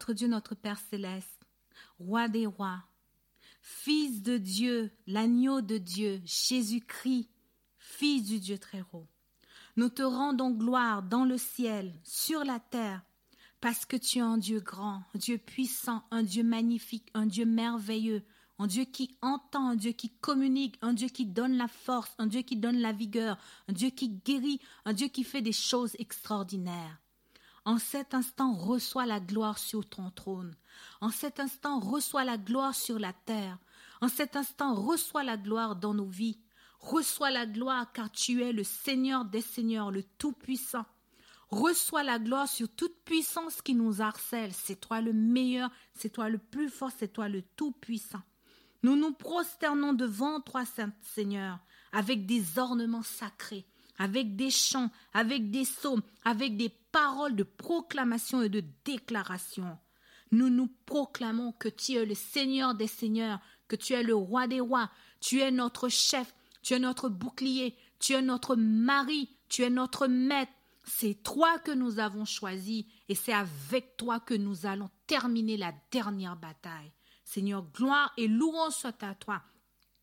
Notre Dieu, notre Père céleste, Roi des rois, Fils de Dieu, l'agneau de Dieu, Jésus-Christ, Fils du Dieu très haut. Nous te rendons gloire dans le ciel, sur la terre, parce que tu es un Dieu grand, un Dieu puissant, un Dieu magnifique, un Dieu merveilleux, un Dieu qui entend, un Dieu qui communique, un Dieu qui donne la force, un Dieu qui donne la vigueur, un Dieu qui guérit, un Dieu qui fait des choses extraordinaires. En cet instant, reçois la gloire sur ton trône. En cet instant, reçois la gloire sur la terre. En cet instant, reçois la gloire dans nos vies. Reçois la gloire car tu es le Seigneur des Seigneurs, le Tout-Puissant. Reçois la gloire sur toute puissance qui nous harcèle. C'est toi le meilleur, c'est toi le plus fort, c'est toi le Tout-Puissant. Nous nous prosternons devant toi, Saint Seigneur, avec des ornements sacrés, avec des chants, avec des psaumes, avec des paroles de proclamation et de déclaration. Nous nous proclamons que tu es le Seigneur des Seigneurs, que tu es le roi des rois, tu es notre chef, tu es notre bouclier, tu es notre mari, tu es notre maître. C'est toi que nous avons choisi et c'est avec toi que nous allons terminer la dernière bataille. Seigneur, gloire et louange soit à toi.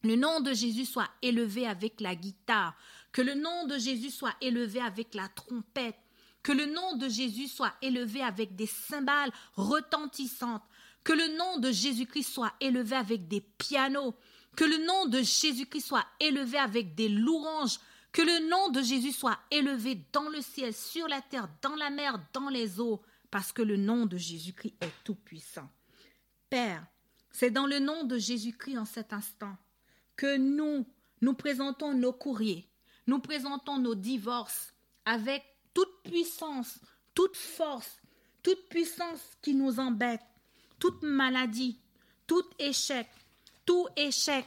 Le nom de Jésus soit élevé avec la guitare, que le nom de Jésus soit élevé avec la trompette, que le nom de Jésus soit élevé avec des cymbales retentissantes, que le nom de Jésus-Christ soit élevé avec des pianos, que le nom de Jésus-Christ soit élevé avec des louanges, que le nom de Jésus soit élevé dans le ciel, sur la terre, dans la mer, dans les eaux, parce que le nom de Jésus-Christ est tout puissant. Père, c'est dans le nom de Jésus-Christ en cet instant que nous, nous présentons nos courriers, nous présentons nos divorces avec toute puissance, toute force, toute puissance qui nous embête, toute maladie, tout échec, tout échec,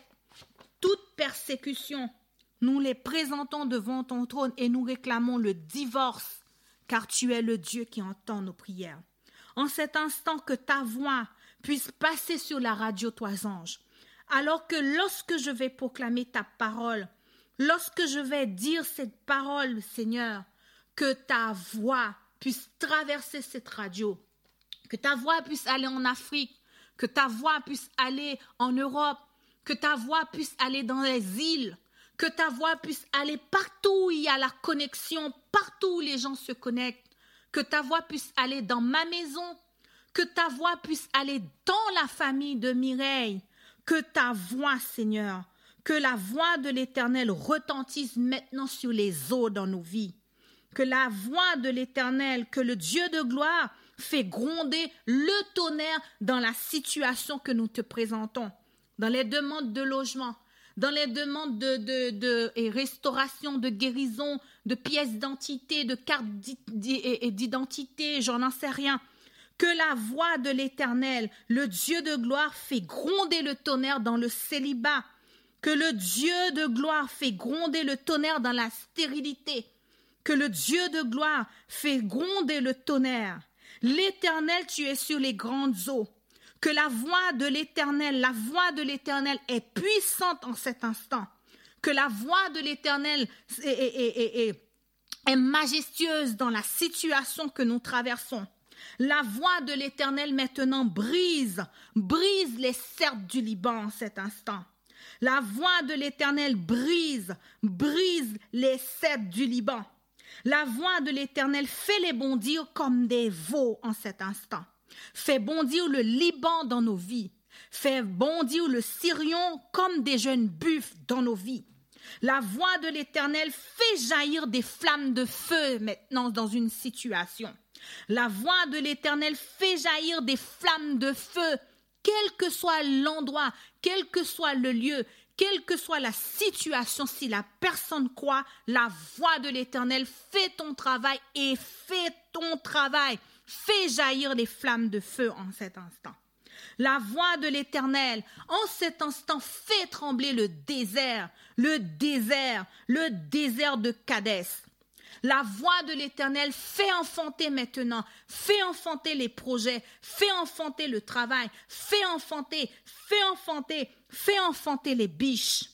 toute persécution, nous les présentons devant ton trône et nous réclamons le divorce, car tu es le Dieu qui entend nos prières. En cet instant que ta voix puisse passer sur la radio, toi ange, alors que lorsque je vais proclamer ta parole, lorsque je vais dire cette parole, Seigneur, que ta voix puisse traverser cette radio, que ta voix puisse aller en Afrique, que ta voix puisse aller en Europe, que ta voix puisse aller dans les îles, que ta voix puisse aller partout où il y a la connexion, partout où les gens se connectent, que ta voix puisse aller dans ma maison, que ta voix puisse aller dans la famille de Mireille, que ta voix, Seigneur, que la voix de l'Éternel retentisse maintenant sur les eaux dans nos vies. Que la voix de l'Éternel, que le Dieu de gloire fait gronder le tonnerre dans la situation que nous te présentons, dans les demandes de logement, dans les demandes de, restauration, de guérison, de pièces d'identité, de cartes d'identité, j'en en sais rien. Que la voix de l'Éternel, le Dieu de gloire, fait gronder le tonnerre dans le célibat, que le Dieu de gloire fait gronder le tonnerre dans la stérilité, que le Dieu de gloire fait gronder le tonnerre. L'Éternel, tu es sur les grandes eaux. Que la voix de l'Éternel, la voix de l'Éternel est puissante en cet instant. Que la voix de l'Éternel est, est, majestueuse dans la situation que nous traversons. La voix de l'Éternel maintenant brise, brise les cercles du Liban en cet instant. La voix de l'Éternel brise, brise les cèdres du Liban. La voix de l'Éternel fait les bondir comme des veaux en cet instant. Fait bondir le Liban dans nos vies. Fait bondir le Syrion comme des jeunes buffles dans nos vies. La voix de l'Éternel jaillir des flammes de feu maintenant dans une situation. La voix de l'Éternel fait jaillir des flammes de feu quel que soit l'endroit, quel que soit le lieu, quelle que soit la situation, si la personne croit, la voix de l'Éternel fait ton travail et fait ton travail. Fais jaillir les flammes de feu en cet instant. La voix de l'Éternel, en cet instant, fait trembler le désert, le désert, le désert de Cadès. La voix de l'Éternel fait enfanter maintenant, fait enfanter les projets, fait enfanter le travail, fait enfanter, fait enfanter, fait enfanter les biches.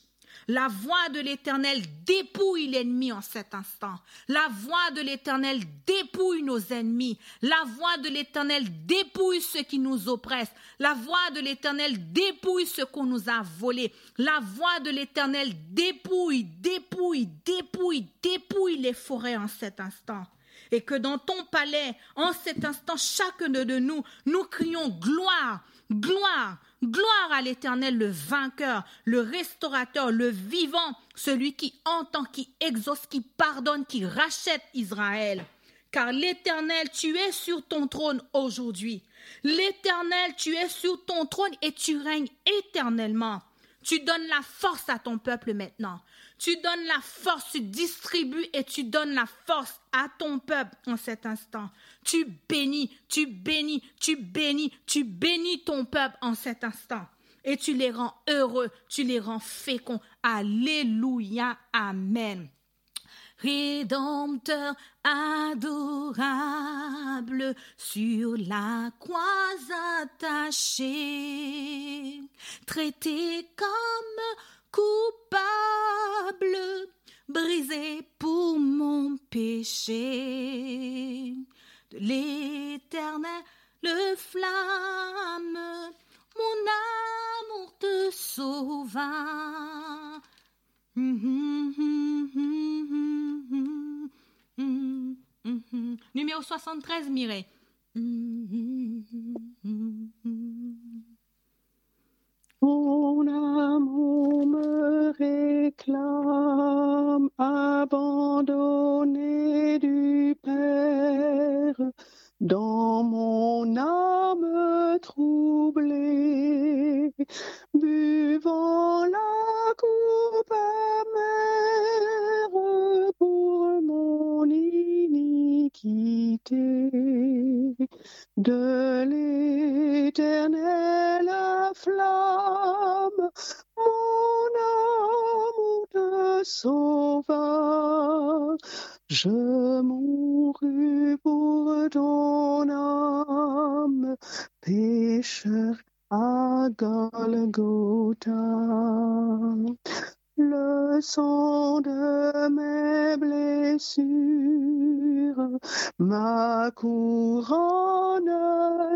La voix de l'Éternel dépouille l'ennemi en cet instant. La voix de l'Éternel dépouille nos ennemis. La voix de l'Éternel dépouille ceux qui nous oppressent. La voix de l'Éternel dépouille ce qu'on nous a volé. La voix de l'Éternel dépouille, dépouille, dépouille, dépouille les forêts en cet instant et que dans ton palais, en cet instant, chacun de nous, nous crions gloire, gloire, Gloire à l'Éternel, le vainqueur, le restaurateur, le vivant, celui qui entend, qui exauce, qui pardonne, qui rachète Israël. Car l'Éternel, tu es sur ton trône aujourd'hui. L'Éternel, tu es sur ton trône et tu règnes éternellement. Tu donnes la force à ton peuple maintenant. Tu donnes la force, tu distribues et tu donnes la force à ton peuple en cet instant. Tu bénis, tu bénis, tu bénis, tu bénis ton peuple en cet instant. Et tu les rends heureux, tu les rends féconds. Alléluia, Amen. Rédempteur adorable sur la croix attachée, traité comme coupable, brisé pour mon péché. De l'éternel le flamme, mon amour te sauva. Numéro 73, Mireille. Mon amour me réclame, abandonné du Père, dans mon âme troublée, buvant la coupe amère pour mon iniquité de l'éternel flamme, mon amour de sauveur. Je mourus pour ton âme, pécheur à Golgotha. Le sang de mes blessures, ma couronne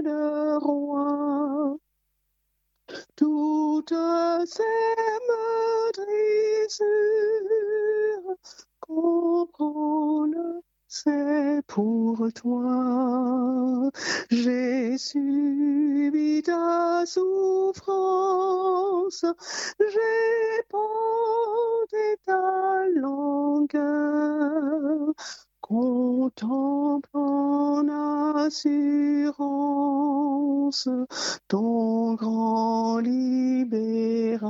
de roi toutes ces meurtrissures comprendre c'est pour toi. J'ai subi ta souffrance, j'ai porté ta longueur. Contemple en assurance ton grand libérateur.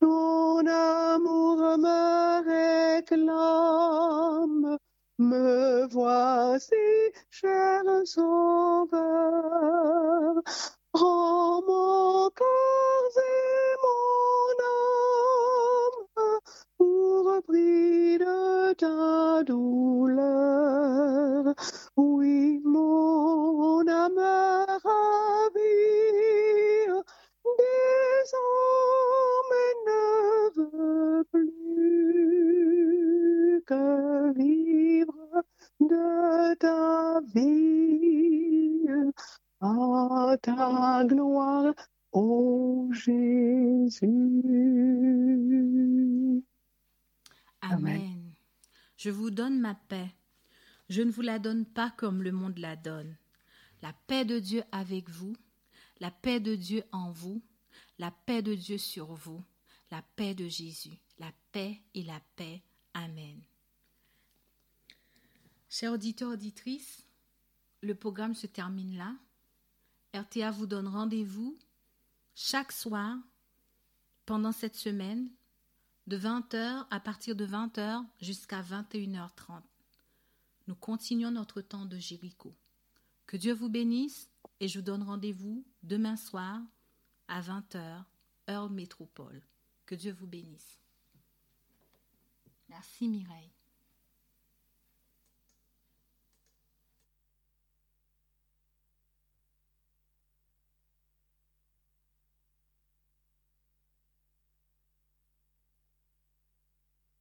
Ton amour me réclame, me voici, cher sauveur. Rends mon corps et de ta douleur. Oui, mon âme ravie, désormais ne veut plus que vivre de ta vie à ta gloire, ô Jésus. Amen. Je vous donne ma paix. Je ne vous la donne pas comme le monde la donne. La paix de Dieu avec vous, la paix de Dieu en vous, la paix de Dieu sur vous, la paix de Jésus, la paix et la paix. Amen. Chers auditeurs, auditrices, le programme se termine là. RTA vous donne rendez-vous chaque soir pendant cette semaine de 20h à partir de 20h jusqu'à 21h30. Nous continuons notre temps de Jéricho. Que Dieu vous bénisse et je vous donne rendez-vous demain soir à 20h, heure métropole. Que Dieu vous bénisse. Merci Mireille.